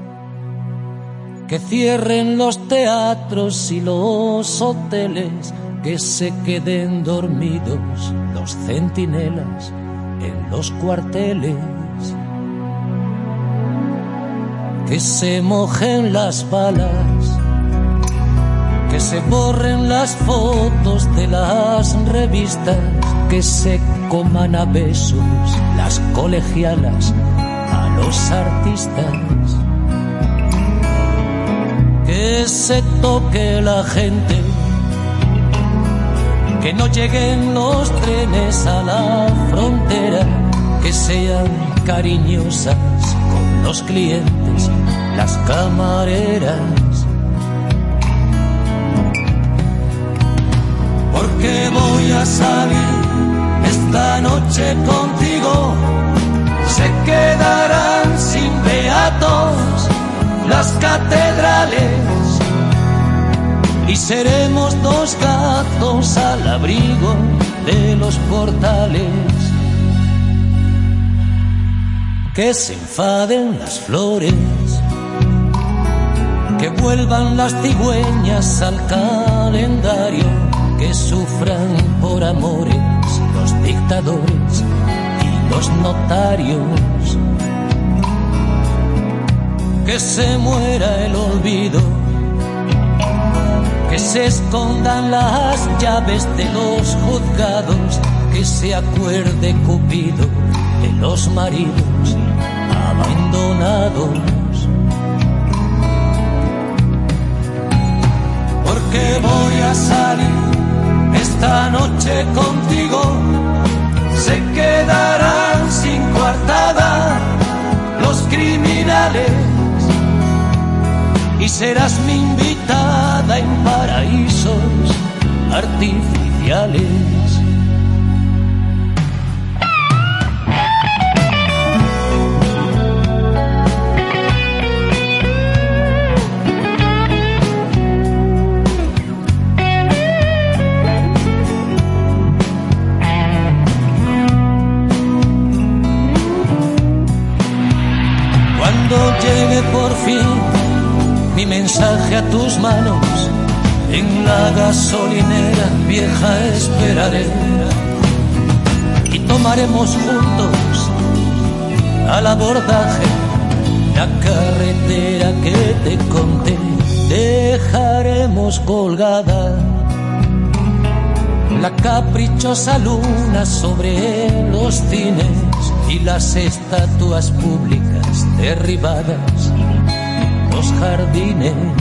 que cierren los teatros y los hoteles, que se queden dormidos los centinelas en los cuarteles, que se mojen las balas, que se borren las fotos de las revistas, que se coman a besos las colegialas a los artistas. Que se toque la gente, que no lleguen los trenes a la frontera, que sean cariñosas con los clientes, las camareras. Porque voy a salir esta noche contigo, se quedarán sin beatos las catedrales y seremos dos gatos al abrigo de los portales. Que se enfaden las flores, que vuelvan las cigüeñas al calendario, que sufran por amores los dictadores y los notarios que se muera el olvido, se escondan las llaves de los juzgados, que se acuerde Cupido de los maridos abandonados. Porque voy a salir esta noche contigo, se quedarán sin coartada los criminales y serás mi en paraísos artificiales. Tus manos. En la gasolinera vieja esperaré y tomaremos juntos al abordaje la carretera que te conté. Dejaremos colgada la caprichosa luna sobre los cines y las estatuas públicas derribadas los jardines.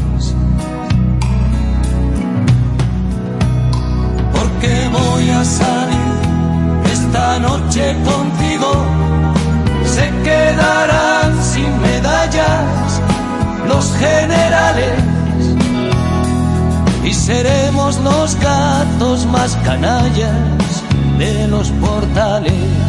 Esta noche contigo. Se quedarán sin medallas los generales y seremos los gatos más canallas de los portales.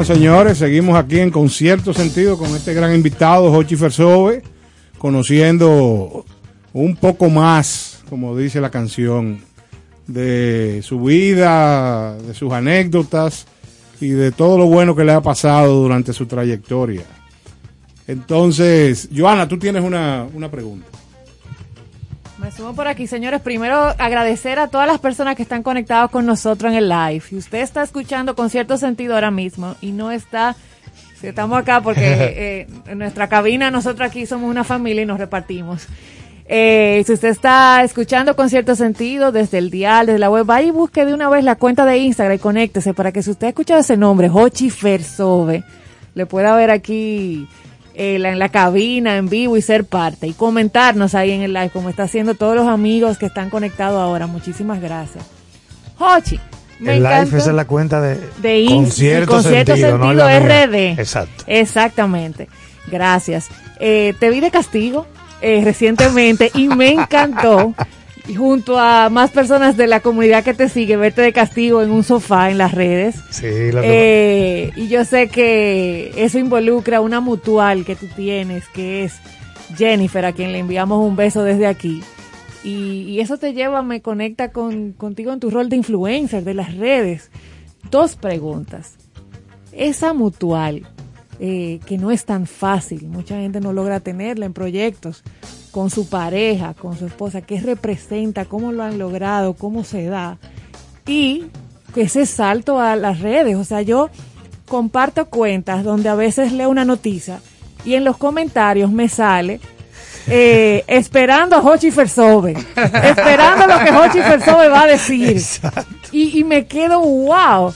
Bueno, señores, seguimos aquí en concierto sentido con este gran invitado, Jochi Fersove, conociendo un poco más, como dice la canción, de su vida, de sus anécdotas y de todo lo bueno que le ha pasado durante su trayectoria. Entonces, Joana, tú tienes una, una pregunta. Me sumo por aquí, señores. Primero, agradecer a todas las personas que están conectadas con nosotros en el live. Si usted está escuchando con cierto sentido ahora mismo y no está, si estamos acá porque eh, en nuestra cabina nosotros aquí somos una familia y nos repartimos. Eh, si usted está escuchando con cierto sentido desde el dial, desde la web, vaya y busque de una vez la cuenta de Instagram y conéctese para que si usted ha escuchado ese nombre, Hochi Fersove, le pueda ver aquí eh, la- en la cabina, en vivo y ser parte y comentarnos ahí en el live, como está haciendo todos los amigos que están conectados ahora. Muchísimas gracias. Hochi, me el live esa es la cuenta de, De con Insta- cierto con cierto sentido, no sentido. RD. Exacto. Exactamente. Gracias. Eh, te vi de castigo eh, recientemente y me encantó. Y junto a más personas de la comunidad que te sigue, verte de castigo en un sofá en las redes. Sí, que Eh, y yo sé que eso involucra una mutual que tú tienes, que es Jennifer, a quien le enviamos un beso desde aquí. Y, y eso te lleva, me conecta con, contigo en tu rol de influencer de las redes. Dos preguntas. Esa mutual, eh, que no es tan fácil, mucha gente no logra tenerla en proyectos, con su pareja, con su esposa, ¿qué representa? ¿Cómo lo han logrado? ¿Cómo se da? Y ese salto a las redes, o sea, yo comparto cuentas donde a veces leo una noticia y en los comentarios me sale eh, esperando a Hochi Fersove, esperando lo que Hochi Fersove va a decir. Y, y me quedo, wow,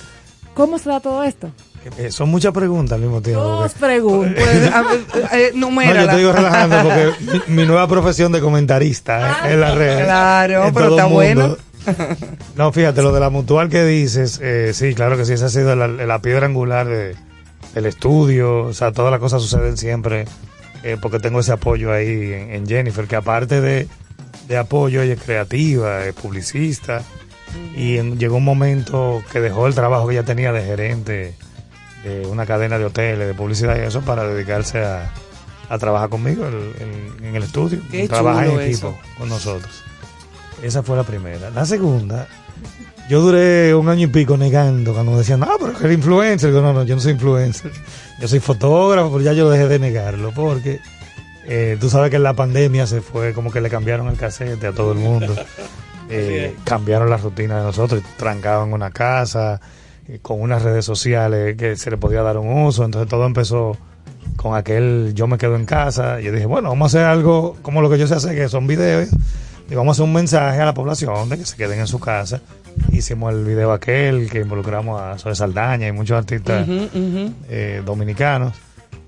¿cómo se da todo esto? Eh, son muchas preguntas al mismo tiempo. Dos porque- preguntas. eh, No, yo te digo relajando porque mi, mi nueva profesión de comentarista eh, en las redes. Claro, pero está bueno. No, fíjate, lo de la mutual que dices, eh, sí, claro que sí, esa ha sido la, la piedra angular de- del estudio, o sea, todas las cosas suceden siempre eh, porque tengo ese apoyo ahí en, en Jennifer, que aparte de, de apoyo, ella es creativa, es publicista, y en- llegó un momento que dejó el trabajo que ella tenía de gerente de una cadena de hoteles, de publicidad y eso, para dedicarse a, a trabajar conmigo en, en el estudio, Qué trabajar en equipo eso. con nosotros. Esa fue la primera. La segunda, yo duré un año y pico negando cuando me decían, no, pero que eres influencer. Digo, no, no, yo no soy influencer. Yo soy fotógrafo, pero ya yo dejé de negarlo porque eh, tú sabes que en la pandemia se fue como que le cambiaron el casete a todo el mundo. Eh, cambiaron la rutina de nosotros, trancaban una casa eh, con unas redes sociales que se le podía dar un uso. Entonces todo empezó con aquel yo me quedo en casa. Y yo dije, bueno, vamos a hacer algo como lo que yo sé hacer, que son videos. Y vamos a hacer un mensaje a la población de que se queden en su casa. Hicimos el video aquel que involucramos a Zoe Saldaña y muchos artistas eh, dominicanos.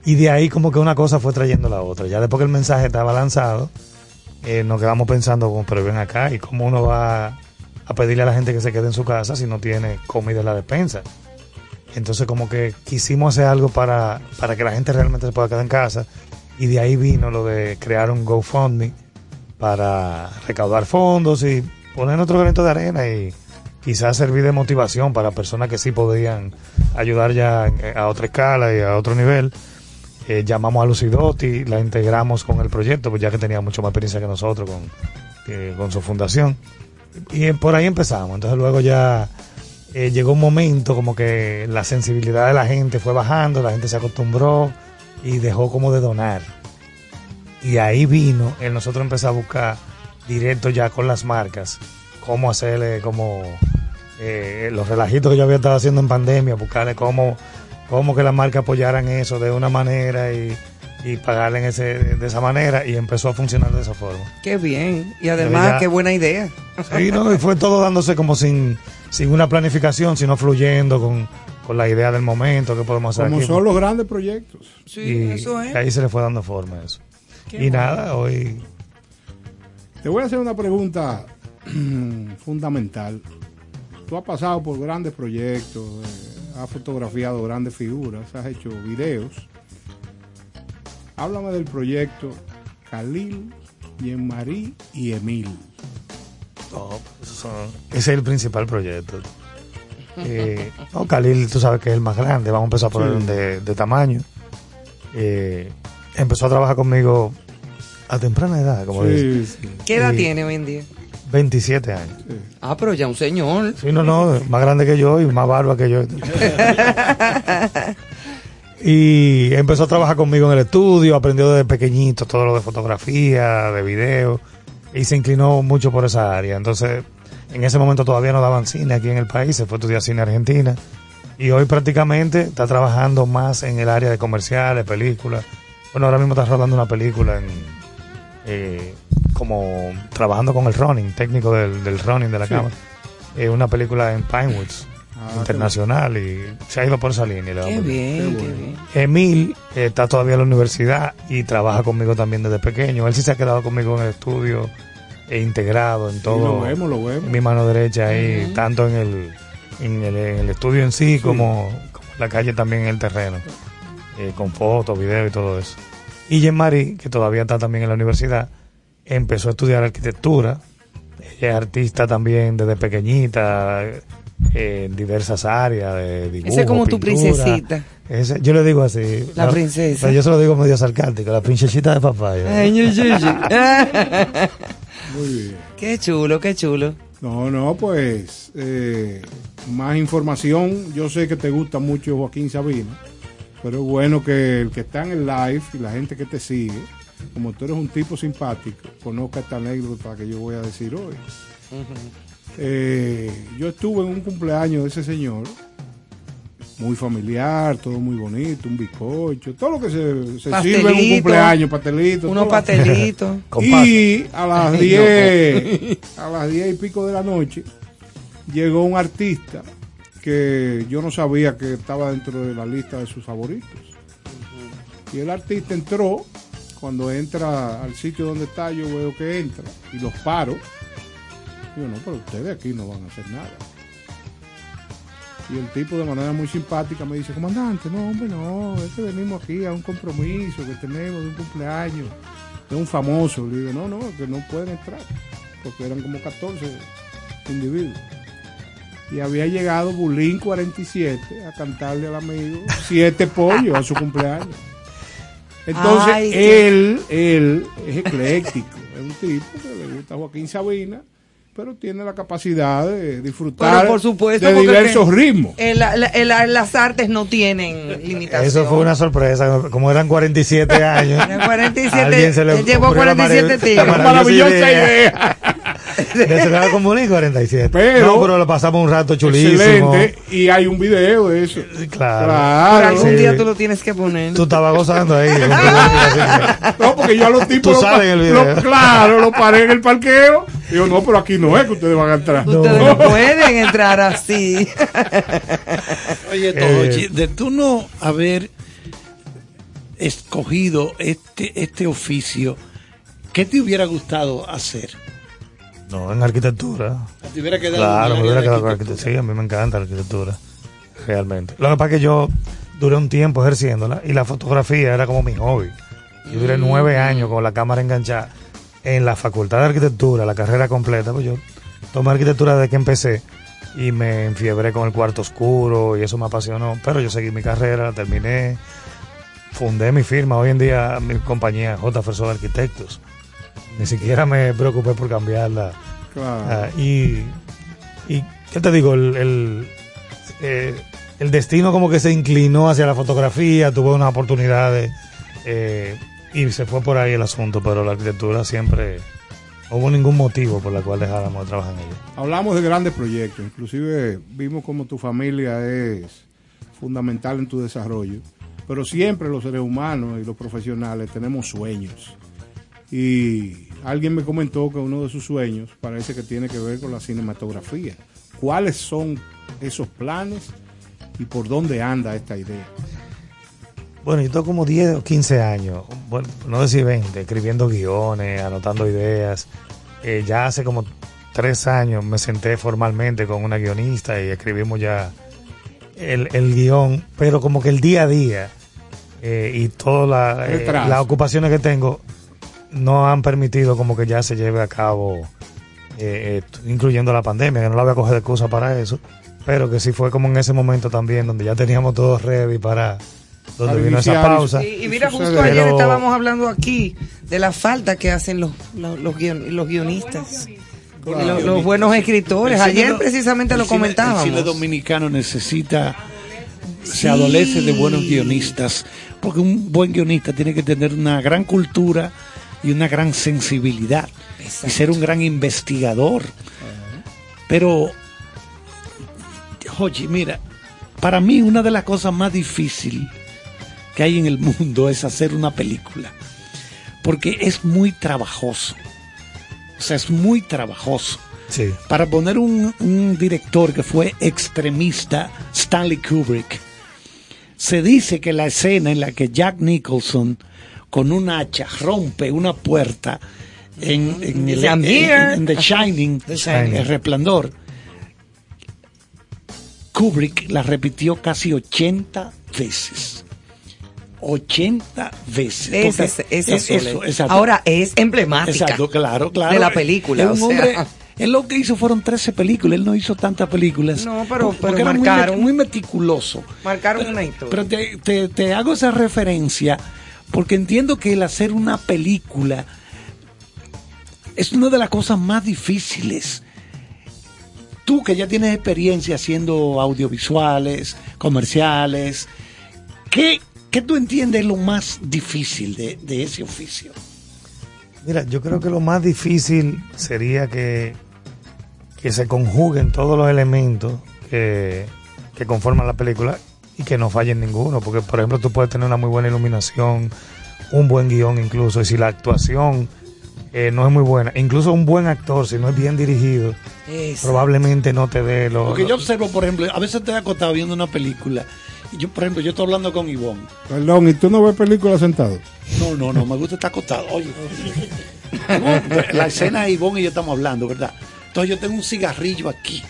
Y de ahí como que una cosa fue trayendo la otra. Ya después que el mensaje estaba lanzado, eh, nos quedamos pensando, como, pero ven acá, ¿y cómo uno va a pedirle a la gente que se quede en su casa si no tiene comida en la despensa? Entonces como que quisimos hacer algo para, para que la gente realmente se pueda quedar en casa. Y de ahí vino lo de crear un GoFundMe para recaudar fondos y poner otro granito de arena y quizás servir de motivación para personas que sí podían ayudar ya en- a otra escala y a otro nivel. Eh, llamamos a Lucidotti, la integramos con el proyecto, pues ya que tenía mucho más experiencia que nosotros con, eh, con su fundación. Y eh, por ahí empezamos. Entonces luego ya eh, llegó un momento como que la sensibilidad de la gente fue bajando, la gente se acostumbró y dejó como de donar. Y ahí vino el nosotros empezar a buscar directo ya con las marcas, cómo hacerle como eh, los relajitos que yo había estado haciendo en pandemia, buscarle cómo, cómo que las marcas apoyaran eso de una manera y, y pagarle en ese, de esa manera y empezó a funcionar de esa forma. Qué bien. Y además, ya- qué buena idea. Sí, no, y fue todo dándose como sin, sin una planificación, sino fluyendo con, con la idea del momento que podemos hacer Como aquí. son los grandes proyectos. Sí, y eso es. ahí se le fue dando forma a eso. Qué y bueno. nada, hoy Te voy a hacer una pregunta fundamental. Tú has pasado por grandes proyectos, eh, has fotografiado grandes figuras, has hecho videos. Háblame del proyecto Khalil, Jean-Marie y Emil. Son- ese es el principal proyecto. Eh, no, Khalil, tú sabes que es el más grande, vamos a empezar por Sí. el de, de tamaño. Eh, empezó a trabajar conmigo a temprana edad, como Sí. ¿Qué edad Y tiene hoy en día? 27 años. Ah, pero ya un señor. Sí, no, no, más grande que yo y más barba que yo. y empezó a trabajar conmigo en el estudio, aprendió desde pequeñito todo lo de fotografía, de video, y se inclinó mucho por esa área. Entonces, en ese momento todavía no daban cine aquí en el país, se fue a estudiar cine a Argentina, y hoy prácticamente está trabajando más en el área de comerciales, películas. Bueno, ahora mismo está rodando una película en, eh, como trabajando con el running, técnico del, del running de la Sí. cámara. Eh, una película en Pinewoods, Ah, internacional, y se ha ido por esa línea. Qué bien, qué bien. Emil eh, está todavía en la universidad y trabaja conmigo también desde pequeño. Él sí se ha quedado conmigo en el estudio e integrado en todo. lo vemos, lo vemos. Mi mano derecha ahí, tanto en el, en el, en el estudio en sí, Como, como en la calle también en el terreno, eh, con fotos, videos y todo eso. Y Jean-Marie, que todavía está también en la universidad, empezó a estudiar arquitectura. Ella es artista también desde pequeñita, en diversas áreas de dibujo, Esa es como tu princesita. Ese- yo le digo así. La princesa. Pero yo se lo digo medio sarcástico, la princesita de papá. Ay. Muy bien. Qué chulo, qué chulo. No, no, pues eh, más información. Yo sé que te gusta mucho Joaquín Sabina, pero es bueno que el que está en el live y la gente que te sigue, como tú eres un tipo simpático, conozca esta anécdota que yo voy a decir hoy. Eh, yo estuve en un cumpleaños de ese señor, muy familiar, todo muy bonito, un bizcocho, todo lo que se, se sirve en un cumpleaños, pastelito. unos pastelitos. Y a las Ay, 10, a las 10 y pico de la noche, llegó un artista que yo no sabía que estaba dentro de la lista de sus favoritos. Y el artista entró, cuando entra al sitio donde está, yo veo que entra y los paro. Digo, no, pero ustedes aquí no van a hacer nada. Y el tipo de manera muy simpática me dice, comandante, no, hombre, no, es que venimos aquí a un compromiso que tenemos de un cumpleaños de un famoso. Le digo, no, no, que no pueden entrar, porque eran como 14 individuos. Y había llegado Bulín 47 a cantarle al amigo siete pollos a su cumpleaños. Entonces, Ay, él, él es ecléctico, es un tipo que le gusta Joaquín Sabina, pero tiene la capacidad de disfrutar Pero por supuesto, de diversos ritmos. El- la- el- las artes no tienen limitación. Eso fue una sorpresa, como eran 47 años. Eran 47, alguien se le él llevó ocurrió la 47 marav- tigres. la Maravillosa idea. De celebrar con Bulín 47. Pero- no, pero lo pasamos un rato chulísimo. Excelente. Y hay un video de eso. Claro. Claro. Pero algún Sí. día tú lo tienes que poner. Tú estabas gozando ahí. No, porque yo a los tipos. Tú lo sales pa- en el video. lo- claro, lo paré en el parqueo. Digo, no, pero aquí no es que ustedes van a entrar. Ustedes no pueden entrar así. Oye, Eh, de tú no haber escogido este, este oficio, ¿qué te hubiera gustado hacer? No, en arquitectura. ¿Te hubiera quedado Claro, me hubiera de quedado con arquitectura? Sí, a mí me encanta la arquitectura. Realmente. Lo que pasa es que yo duré un tiempo ejerciéndola y la fotografía era como mi hobby. Yo duré nueve años con la cámara enganchada en la facultad de arquitectura, la carrera completa. Pues yo tomé arquitectura desde que empecé y me enfiebré con el cuarto oscuro y eso me apasionó. Pero yo seguí mi carrera, la terminé, fundé mi firma. Hoy en día mi compañía J. Fersol Arquitectos. Ni siquiera me preocupé por cambiarla. Claro. Ah, y, y, ¿qué te digo? El, el, eh, el destino como que se inclinó hacia la fotografía, tuve una oportunidad de, eh, y se fue por ahí el asunto, pero la arquitectura siempre, no hubo ningún motivo por el cual dejáramos de trabajar en ella. Hablamos de grandes proyectos, inclusive vimos como tu familia es fundamental en tu desarrollo, pero siempre los seres humanos y los profesionales tenemos sueños. Y alguien me comentó que uno de sus sueños parece que tiene que ver con la cinematografía. ¿Cuáles son esos planes y por dónde anda esta idea? Bueno, yo tengo como 10 o 15 años, bueno, no decir 20, escribiendo guiones, anotando ideas. Eh, ya hace como tres años me senté formalmente con una guionista y escribimos ya el, el guion, pero como que el día a día eh, y todas eh, las ocupaciones que tengo no han permitido como que ya se lleve a cabo, eh, incluyendo la pandemia, que no la voy a coger de excusa para eso, pero que sí fue como en ese momento también donde ya teníamos todo ready para donde vino esa pausa. Y, y mira, justo ayer Pero- estábamos hablando aquí de la falta que hacen los, los, los guion- los guionistas. Los, los buenos escritores. Ayer precisamente lo cine- El comentábamos. cine dominicano necesita, Sí. se adolece de buenos guionistas, porque un buen guionista tiene que tener una gran cultura y una gran sensibilidad y ser un gran investigador. Pero, oye, mira, para mí una de las cosas más difíciles que hay en el mundo es hacer una película, porque es muy trabajoso. O sea, es muy trabajoso. Sí. Para poner un, un director que fue extremista, Stanley Kubrick, se dice que la escena en la que Jack Nicholson con un hacha rompe una puerta en, en el- en- en The Shining, el resplandor, Kubrick la repitió casi 80 veces. 80 veces. Esa, es eso, exacto. Ahora es emblemática. Exacto, claro, claro. De la película, Es o un sea. hombre, él lo que hizo fueron 13 películas, él no hizo tantas películas. No, pero- Porque pero muy marcaron. muy, meticuloso. Marcaron una historia. Pero te, te- te hago esa referencia porque entiendo que el hacer una película es una de las cosas más difíciles. Tú que ya tienes experiencia haciendo audiovisuales, comerciales, ¿qué, qué tú entiendes lo más difícil de, de ese oficio? Mira, yo creo que lo más difícil sería que, que se conjuguen todos los elementos que, que conforman la película y que no fallen ninguno. Porque, por ejemplo, tú puedes tener una muy buena iluminación, un buen guion incluso, y si la actuación eh, no es muy buena, incluso un buen actor, si no es bien dirigido, probablemente no te dé lo... Porque lo- yo observo, por ejemplo, a veces estoy acostado viendo una película. Y yo, por ejemplo, yo estoy hablando con Ivonne. Perdón, ¿y tú no ves películas sentado? No, no, no, me gusta estar acostado. Oye, la escena de Ivonne y yo estamos hablando, ¿verdad? Entonces yo tengo un cigarrillo aquí.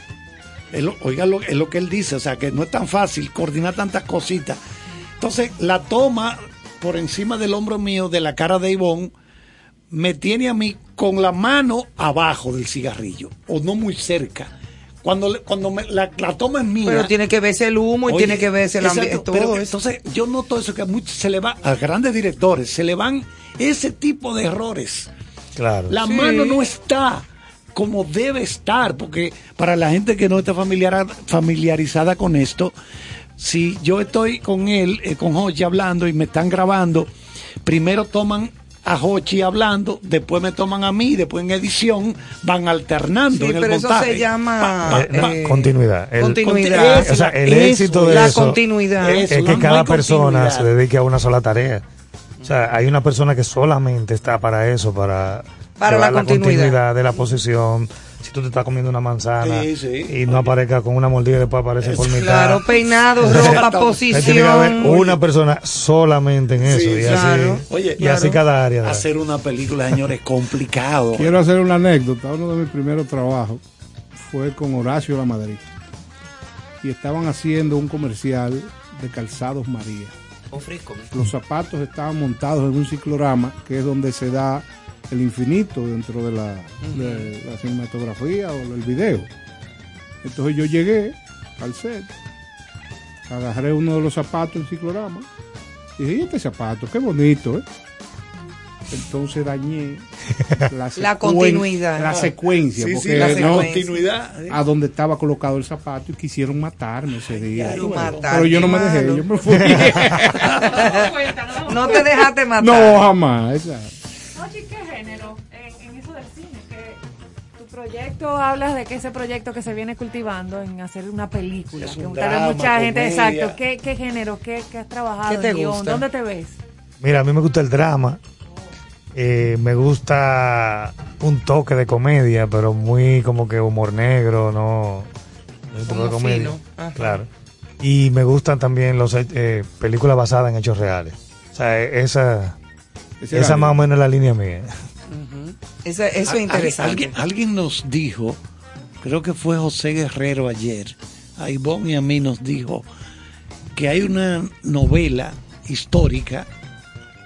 Él, oiga, lo, es lo que él dice, o sea, que no es tan fácil coordinar tantas cositas. Entonces, la toma por encima del hombro mío de la cara de Ivonne me tiene a mí con la mano abajo del cigarrillo, o no muy cerca. Cuando, cuando me- la, la toma es mía. Pero tiene que verse el humo y Oye, tiene que verse el ambiente. exacto, Todo pero eso. Entonces, yo noto eso que a muchos se le va, a grandes directores, se le van ese tipo de errores. Claro. La Sí. mano no está como debe estar, porque para la gente que no está familiar- familiarizada con esto, si yo estoy con él, eh, con Hochi hablando y me están grabando, primero toman a Hochi hablando, después me toman a mí, después en edición van alternando Sí, en el pero eso montaje. se llama eh, continuidad. El- continuidad. O sea, el éxito de la eso continuidad. es que cada persona se dedique a una sola tarea. O sea, hay una persona que solamente está para eso, para, Para llevar la continuidad. de la posición. Si tú te estás comiendo una manzana Sí, sí. y no aparezca con una mordida y después aparece por mitad. Claro, peinado, ropa, Ahí tiene que haber posición. una persona solamente en eso. Sí, y claro. así, Oye, y así claro. cada área. ¿verdad? Hacer una película, señores, es complicado. Quiero hacer una anécdota. Uno de mis primeros trabajos fue con Horacio La Madrid. Y estaban haciendo un comercial de Calzados María. Los zapatos estaban montados en un ciclorama, que es donde se da el infinito dentro de la, de la cinematografía o el video. Entonces yo llegué al set, agarré uno de los zapatos del ciclorama y dije, "¿Y este zapato, qué bonito, ¿eh? Entonces dañé la, La continuidad. La secuencia, Sí, sí, porque la no- continuidad. a donde estaba colocado el zapato y quisieron matarme ese día. Bueno, pero yo no me dejé, mano. yo me fui. No te dejaste matar. no, jamás. esa- proyecto hablas de que ese proyecto que se viene cultivando en hacer una película. Es que un vez drama, mucha gente, comedia. exacto. ¿Qué, qué género? ¿Qué, qué has trabajado? ¿Qué te en guion? gusta? ¿Dónde te ves? Mira, a mí me gusta el drama. Eh, me gusta un toque de comedia, pero muy como que humor negro, no. no un toque de comedia. Claro. Y me gustan también los eh, películas basadas en hechos reales. O sea, esa, esa más o menos es la línea mía. Eso, eso es interesante. Alguien, alguien nos dijo, creo que fue José Guerrero ayer, a Ivonne y a mí nos dijo que hay una novela histórica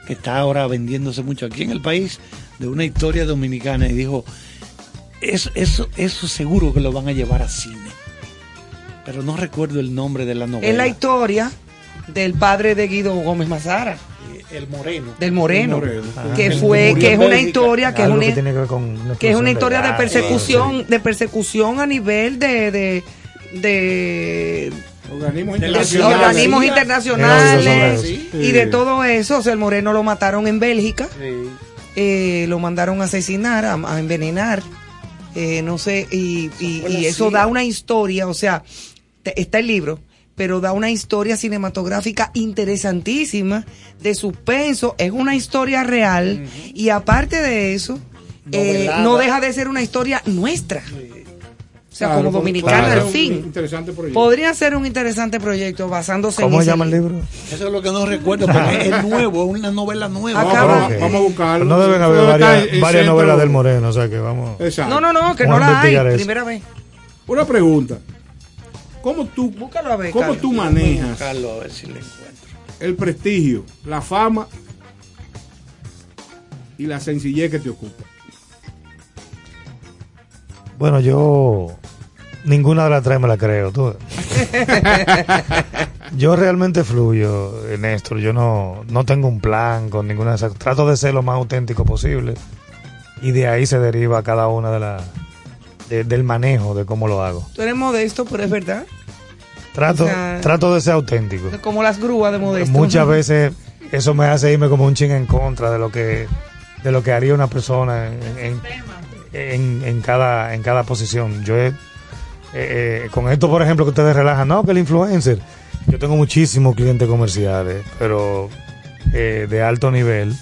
que está ahora vendiéndose mucho aquí en el país de una historia dominicana y dijo, eso, eso, eso seguro que lo van a llevar a cine. Pero no recuerdo el nombre de la novela. Es la historia del padre de Guido Gómez Mazara. El Moreno. del Moreno. Ah. que El fue que es una Bélgica. historia que es una que tiene que ver con una que es una historia de persecución de persecución a nivel de de, de Organismos internacionales Sí. y de todo eso. O sea, el Moreno lo mataron en Bélgica, Sí. eh, lo mandaron a asesinar, a, a envenenar, eh, no sé, y, eso da una historia, o sea, te- está el libro, pero da una historia cinematográfica interesantísima, de suspenso, es una historia real, y aparte de eso, eh, no deja de ser una historia nuestra. O sea, Claro, como dominicana podría al fin. Podría ser un interesante proyecto basándose ¿Cómo en se ese llama el libro. Eso es lo que no recuerdo, porque es nuevo, es una novela nueva. Acaba- vamos a buscarlo. No deben haber varias, novelas del Moreno, o sea que vamos. Exacto. No, no, no, que Vamos no a la hay. eso. Primera vez. Una pregunta. ¿Cómo tú, Búscalo a ver. cómo Carlos. tú manejas a ver si le encuentro. el prestigio, la fama y la sencillez que te ocupa? Bueno, yo ninguna de las tres me la creo. Tú. yo realmente fluyo, Néstor. Yo no, no tengo un plan con ninguna de esas. Trato de ser lo más auténtico posible y de ahí se deriva cada una de las de- del manejo de cómo lo hago. Tú eres modesto, pero es verdad. Trato, O sea, trato de ser auténtico. Como las grúas de modesto. Muchas veces eso me hace irme como un ching en contra de lo que de lo que haría una persona en, en, en- en cada en cada posición. Yo he- eh, eh, con esto, por ejemplo, que ustedes relajan, no, que el influencer. Yo tengo muchísimos clientes comerciales, pero eh, de alto nivel,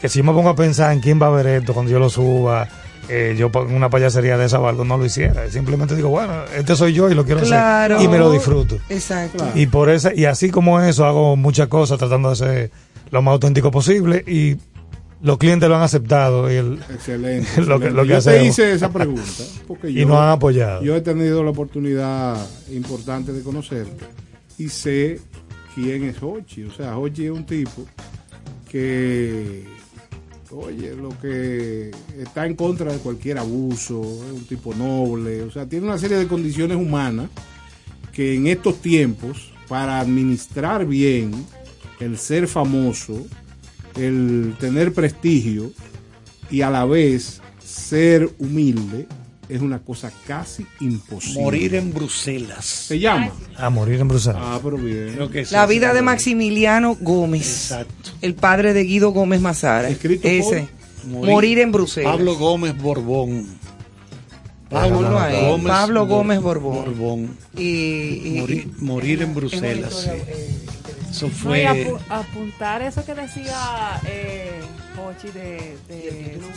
que si yo me pongo a pensar en quién va a ver esto cuando yo lo suba, eh, yo una payasería de esa o algo, no lo hiciera. Simplemente digo, bueno, este soy yo y lo quiero Claro. hacer y me lo disfruto. Exacto. Y por esa, y así como eso hago muchas cosas tratando de ser lo más auténtico posible y los clientes lo han aceptado y el, Excelente. Lo que- lo que yo te hacemos. hice esa pregunta porque Y yo, nos han apoyado. Yo he tenido la oportunidad importante de conocerte y sé quién es Hochi. O sea, Hochi es un tipo que, oye, lo que está en contra de cualquier abuso, es un tipo noble, o sea, tiene una serie de condiciones humanas que en estos tiempos, para administrar bien el ser famoso, el tener prestigio y a la vez ser humilde, es una cosa casi imposible. Morir en Bruselas. Se llama. a morir en Bruselas. Ah, pero bien. Que La vida de. Maximiliano Gómez. Exacto. El padre de Guido Gómez Mazara. Escrito por- Ese. Morir, en Bruselas. Pablo Gómez Borbón. Ahí. Pablo Gómez Borbón. Borbón. Y, y- Morir, morir en Bruselas. sí. Eso No, y fue. apu- apuntar eso que decía eh, Pochi de,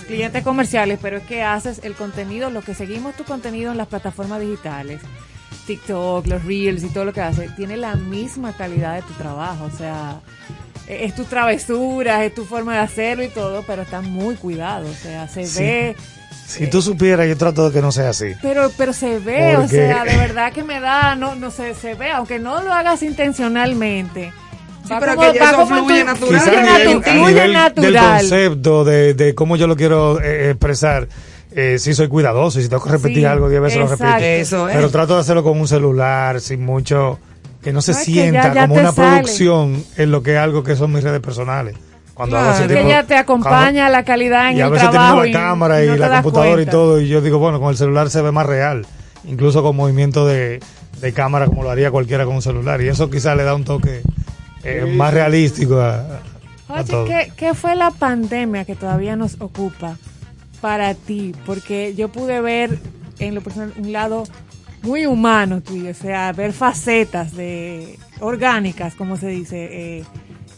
clientes comerciales, pero es que haces el contenido, lo que seguimos tu contenido en las plataformas digitales, TikTok, los Reels y todo lo que haces, tiene la misma calidad de tu trabajo. O sea, e- es tu travesura, es tu forma de hacerlo y todo, pero está muy cuidado. O sea, se Sí. ve. Si tú supieras, yo trato de que no sea así. Pero, pero se ve, o sea, de verdad que me da, no, no sé, se ve, aunque no lo hagas intencionalmente. Pero como- que va eso fluye tu- natural. Quizás fluye a natu- nivel, a fluye nivel del natural. concepto, de, de cómo yo lo quiero eh, expresar, eh, sí soy cuidadoso y si tengo que repetir Sí, algo diez veces lo repito. Eso es. Pero trato de hacerlo con un celular, sin mucho, que no se No, sienta ya- ya como una sale. producción en lo que es algo que son mis redes personales. Cuando hago ese Claro. que tipo- ella te acompaña la calidad en y a el veces trabajo tengo la cámara y, no la computadora y todo y yo digo bueno con el celular se ve más real incluso con movimiento de, de cámara como lo haría cualquiera con un celular y eso quizás le da un toque eh, más realístico a, a- a Oye, todo. ¿qué, qué fue la pandemia que todavía nos ocupa para ti? Porque yo pude ver en lo personal un lado muy humano tuyo, o sea, ver facetas de orgánicas, como se dice, eh,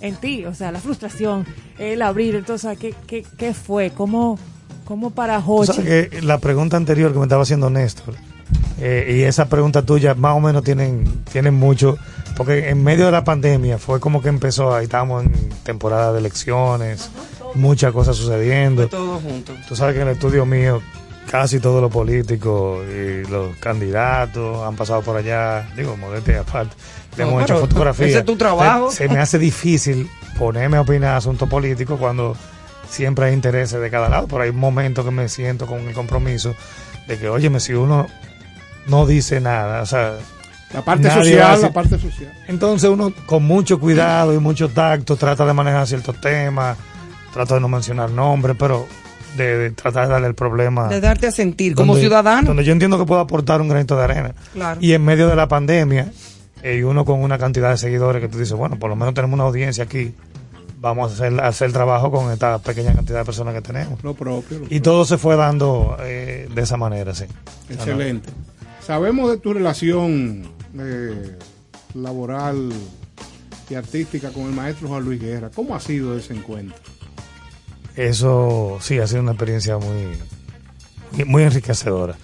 en ti, o sea, la frustración, el abrir, entonces, ¿qué, qué, qué fue? ¿Cómo, cómo para sabes que la pregunta anterior que me estaba haciendo Néstor eh, y esa pregunta tuya más o menos tienen, tienen mucho, porque en medio de la pandemia fue como que empezó, ahí estábamos en temporada de elecciones, muchas cosas sucediendo. Todo junto. Tú sabes que en el estudio mío casi todos los políticos y los candidatos han pasado por allá, digo, modestia aparte, le No, hemos hecho fotografías. ese es tu trabajo. Se, se me hace difícil ponerme a opinar asuntos políticos cuando siempre hay intereses de cada lado, pero hay momentos que me siento con el compromiso de que, óyeme, si uno no dice nada, o sea, La parte social, la parte social. Entonces uno con mucho cuidado y mucho tacto trata de manejar ciertos temas, trata de no mencionar nombres, pero de, de tratar de darle el problema. De darte a sentir como donde- ciudadano. Donde yo entiendo que puedo aportar un granito de arena. Claro. Y en medio de la pandemia, eh, y uno con una cantidad de seguidores que tú dices, bueno, por lo menos tenemos una audiencia aquí, vamos a hacer, a hacer el trabajo con esta pequeña cantidad de personas que tenemos. Lo propio. lo Y todo se fue dando eh, de esa manera, sí. Excelente. Sabemos de tu relación eh, laboral y artística con el maestro Juan Luis Guerra. ¿Cómo ha sido ese encuentro? Eso sí, ha sido una experiencia muy, muy enriquecedora.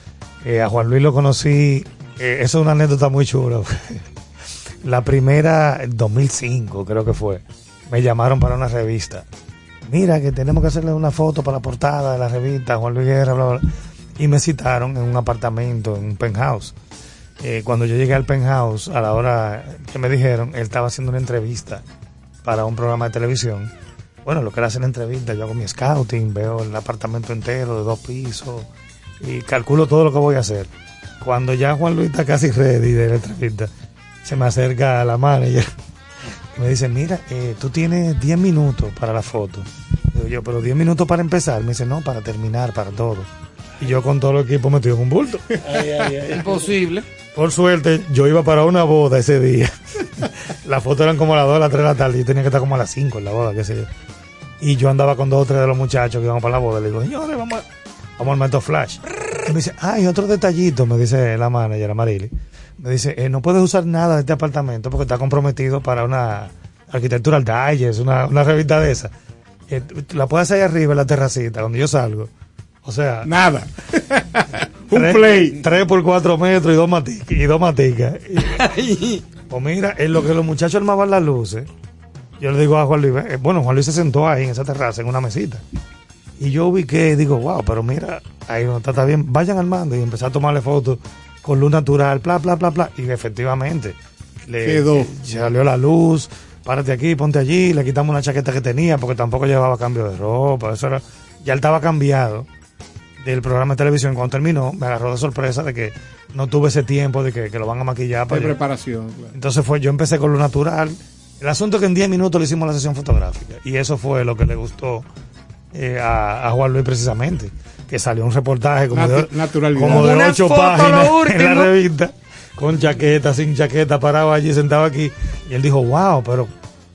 Eh, a Juan Luis lo conocí, eh, eso es una anécdota muy chula. La primera, en 2005 creo que fue, me llamaron para una revista. Mira, que tenemos que hacerle una foto para la portada de la revista, Juan Luis Guerra, bla, bla, bla. Y me citaron en un apartamento, en un penthouse. Eh, cuando yo llegué al penthouse, a la hora que me dijeron, él estaba haciendo una entrevista para un programa de televisión. Bueno, lo que era hacer la entrevista, yo hago mi scouting, veo el apartamento entero de dos pisos y calculo todo lo que voy a hacer. Cuando ya Juan Luis está casi ready de la entrevista, se me acerca a la manager me dice, mira, eh, tú tienes 10 minutos para la foto. Yo, pero 10 minutos para empezar. Me dice, no, para terminar, para todo. Y yo con todo el equipo metido en un bulto. Imposible. Por suerte, yo iba para una boda ese día. Las fotos eran como a las 2 a las 3 de la tarde. Yo tenía que estar como a las 5 en la boda, qué sé yo. Y yo andaba con dos o tres de los muchachos que íbamos para la boda. Le digo, señores, vamos a, vamos al método flash. Y me dice, ah, y otro detallito, me dice la manager, Amarili. Me dice, eh, no puedes usar nada de este apartamento porque está comprometido para una Architectural Digest, una, una revista de esa. Eh, la puedes hacer ahí arriba en la terracita, donde yo salgo. O sea, nada. un play. 3 por 4 metros y dos maticas. Y dos maticas. Pues mira, en lo que los muchachos armaban las luces, yo le digo a Juan Luis, eh, bueno, Juan Luis se sentó ahí en esa terraza, en una mesita. Y yo ubiqué y digo, wow, pero mira, ahí no está, está bien, vayan armando. Y empecé a tomarle fotos con luz natural, bla, bla, bla, bla. Y efectivamente, le Quedó. salió la luz, párate aquí, ponte allí, le quitamos una chaqueta que tenía, porque tampoco llevaba cambio de ropa, eso era, ya él estaba cambiado del programa de televisión. Cuando terminó, me agarró de sorpresa de que no tuve ese tiempo de que, que lo van a maquillar. De para yo- preparación. claro. entonces fue, yo empecé con lo natural. El asunto es que en 10 minutos le hicimos la sesión fotográfica. Y eso fue lo que le gustó eh, a, a Juan Luis precisamente. Que salió un reportaje como Natu- de, como de Una ocho foto, páginas en la revista. Con chaqueta, sin chaqueta, parado allí, sentado aquí. Y él dijo, wow, pero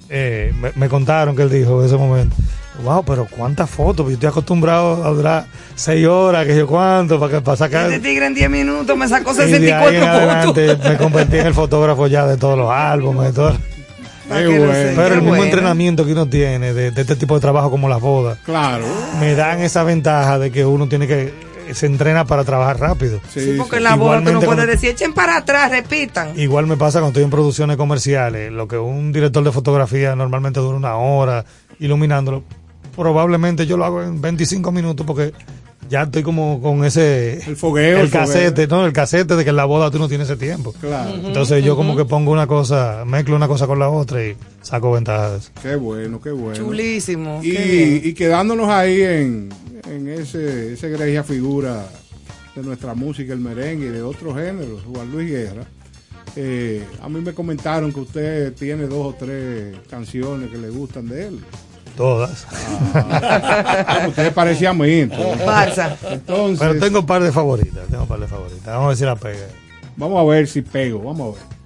eh, me, me contaron que él dijo en ese momento. Wow, pero cuántas fotos, yo estoy acostumbrado a durar seis horas, que yo cuánto, para, que, para sacar. Este tigre en 10 minutos me sacó Y de ahí en 64 adelante fotos. me convertí en el fotógrafo ya de todos los álbumes, de todo. Qué bueno. Pero el mismo bueno. entrenamiento que uno tiene de, de este tipo de trabajo como las bodas, Claro. me dan esa ventaja de que uno tiene que se entrena para trabajar rápido. Sí, porque en la boda tú no puedes cuando- decir, echen para atrás, repitan. Igual me pasa cuando estoy en producciones comerciales, lo que un director de fotografía normalmente dura una hora iluminándolo, probablemente yo lo hago en 25 minutos porque ya estoy como con ese El fogueo. el el fogueo. no, el casete de que en la boda tú no tienes ese tiempo. Claro. Entonces yo como que pongo una cosa, mezclo una cosa con la otra y saco ventaja de eso. Qué bueno, qué bueno. Chulísimo. qué. Y, y quedándonos ahí en, en ese, esa egregia figura de nuestra música, el merengue y de otros géneros, Juan Luis Guerra. eh, a mí me comentaron que usted tiene dos o tres canciones que le gustan de él. Todas. Ah, usted parecía a mí. Entonces, Barça. Entonces, Pero tengo un par de favoritas, tengo un par de favoritas. Vamos a ver si la pega. vamos a ver si pego, vamos a ver.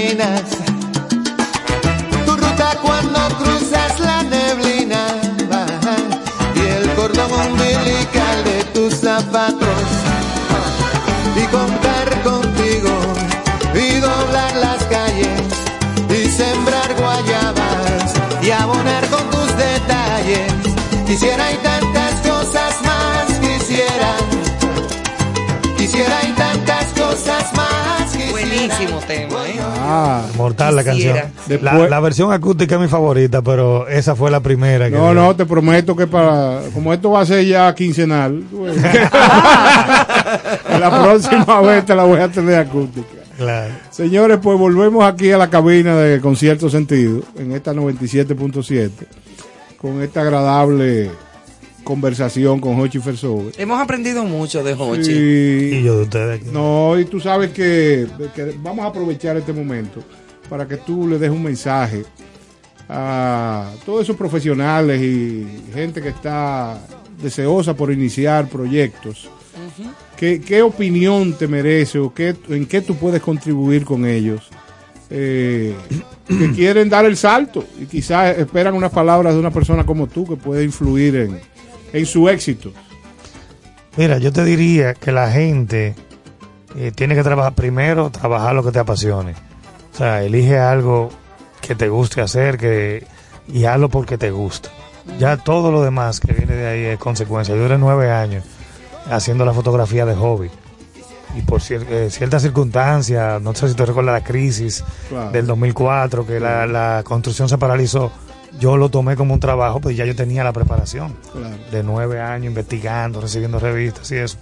Vitaminas. Tu ruta cuando cruzas la neblina y el cordón umbilical de tus zapatos. Y contar contigo y doblar las calles y sembrar guayabas y abonar con tus detalles. Quisiera y tantas cosas más quisiera. Quisiera y tantas cosas más quisiera. Buenísimo tema. Ah, Mortal la canción. La, versión acústica es mi favorita, pero esa fue la primera. que No, vi. no, te prometo que para, como esto va a ser ya quincenal, pues, la próxima vez te la voy a tener acústica. Claro. Señores, pues volvemos aquí a la cabina de Concierto Sentido, en esta 97.7, con esta agradable conversación con Hochi Fersobe. Hemos aprendido mucho de Hochi. Y yo de ustedes. No, y tú sabes que, que vamos a aprovechar este momento para que tú le des un mensaje a todos esos profesionales y gente que está deseosa por iniciar proyectos. ¿Qué, qué opinión te merece o qué, en qué tú puedes contribuir con ellos? Eh, que quieren dar el salto y quizás esperan unas palabras de una persona como tú que puede influir en, en su éxito. Mira, yo te diría que la gente eh, tiene que trabajar primero, trabajar lo que te apasione. O sea, elige algo que te guste hacer que, y hazlo porque te gusta. Ya todo lo demás que viene de ahí es consecuencia. Yo duré nueve años haciendo la fotografía de hobby. Y por cier- eh, ciertas circunstancias, no sé si te recuerdas la crisis Claro. del 2004, que la, la construcción se paralizó, yo lo tomé como un trabajo, pues ya yo tenía la preparación Claro. de nueve años investigando, recibiendo revistas y eso.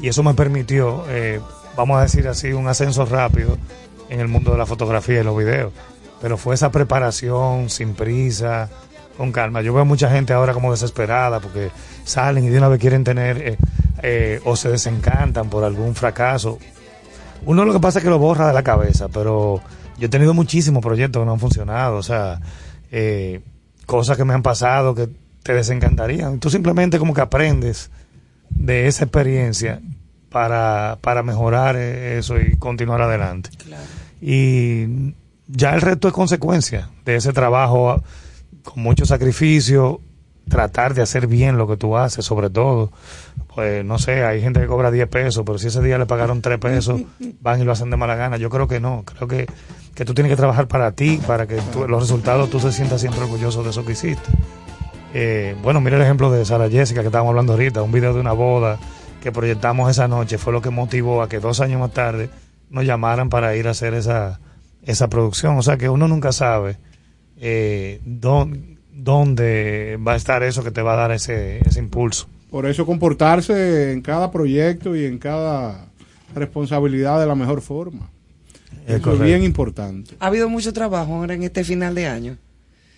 Y eso me permitió, eh, vamos a decir así, un ascenso rápido en el mundo de la fotografía y los videos. Pero fue esa preparación sin prisa, con calma. Yo veo mucha gente ahora como desesperada porque salen y de una vez quieren tener eh, eh, o se desencantan por algún fracaso. Uno lo que pasa es que lo borra de la cabeza, pero yo he tenido muchísimos proyectos que no han funcionado, o sea, eh, cosas que me han pasado que te desencantarían. Tú simplemente como que aprendes de esa experiencia para, para mejorar eh, eso y continuar adelante. Y ya el resto es consecuencia de ese trabajo con mucho sacrificio, tratar de hacer bien lo que tú haces, sobre todo. Pues no sé, hay gente que cobra 10 pesos, pero si ese día le pagaron 3 pesos, van y lo hacen de mala gana. Yo creo que no, creo que, que tú tienes que trabajar para ti, para que tú- los resultados tú te sientas siempre orgulloso de eso que hiciste. Eh, bueno, mira el ejemplo de Sara Jessica que estábamos hablando ahorita, un video de una boda que proyectamos esa noche, fue lo que motivó a que dos años más tarde nos llamaran para ir a hacer esa, esa producción. O sea que uno nunca sabe eh, dón- dónde va a estar eso que te va a dar ese, ese impulso. Por eso comportarse en cada proyecto y en cada responsabilidad de la mejor forma. Es Eso es bien importante. Ha habido mucho trabajo ahora en este final de año.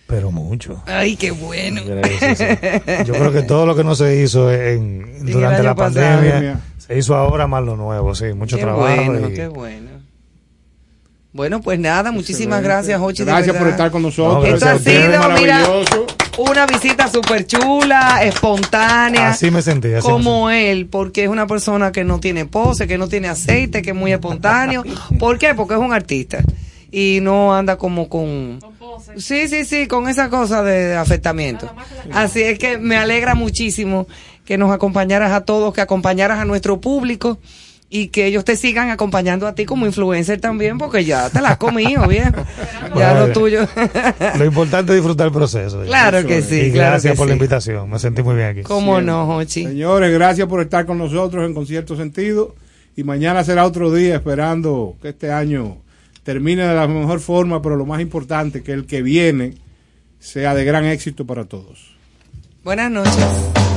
Pero mucho. Ay, qué bueno. Yo creo que todo lo que no se hizo en, durante la pandemia se hizo ahora más lo nuevo, sí, mucho Qué trabajo. bueno, y- qué bueno. Bueno, pues nada, muchísimas gracias, Jochi. de Gracias por estar con nosotros. Esto ha sido, mira, maravilloso. una visita súper chula, espontánea. Así me sentí. Así me como él, porque es una persona que no tiene pose, que no tiene aceite, que es muy espontáneo. ¿Por qué? Porque es un artista y no anda como con... Sí, sí, sí, con esa cosa de, de afectamiento. Así es que me alegra muchísimo que nos acompañaras a todos, que acompañaras a nuestro público y que ellos te sigan acompañando a ti como influencer también, porque ya te la has comido, viejo. Ya lo tuyo. Lo importante es disfrutar el proceso. Claro que sí, Y claro gracias que por la invitación. Me sentí muy bien aquí. ¿Cómo no, Jochi? Señores, gracias por estar con nosotros en Concierto Sentido. Y mañana será otro día esperando que este año termine de la mejor forma, pero lo más importante, que el que viene sea de gran éxito para todos. Buenas noches.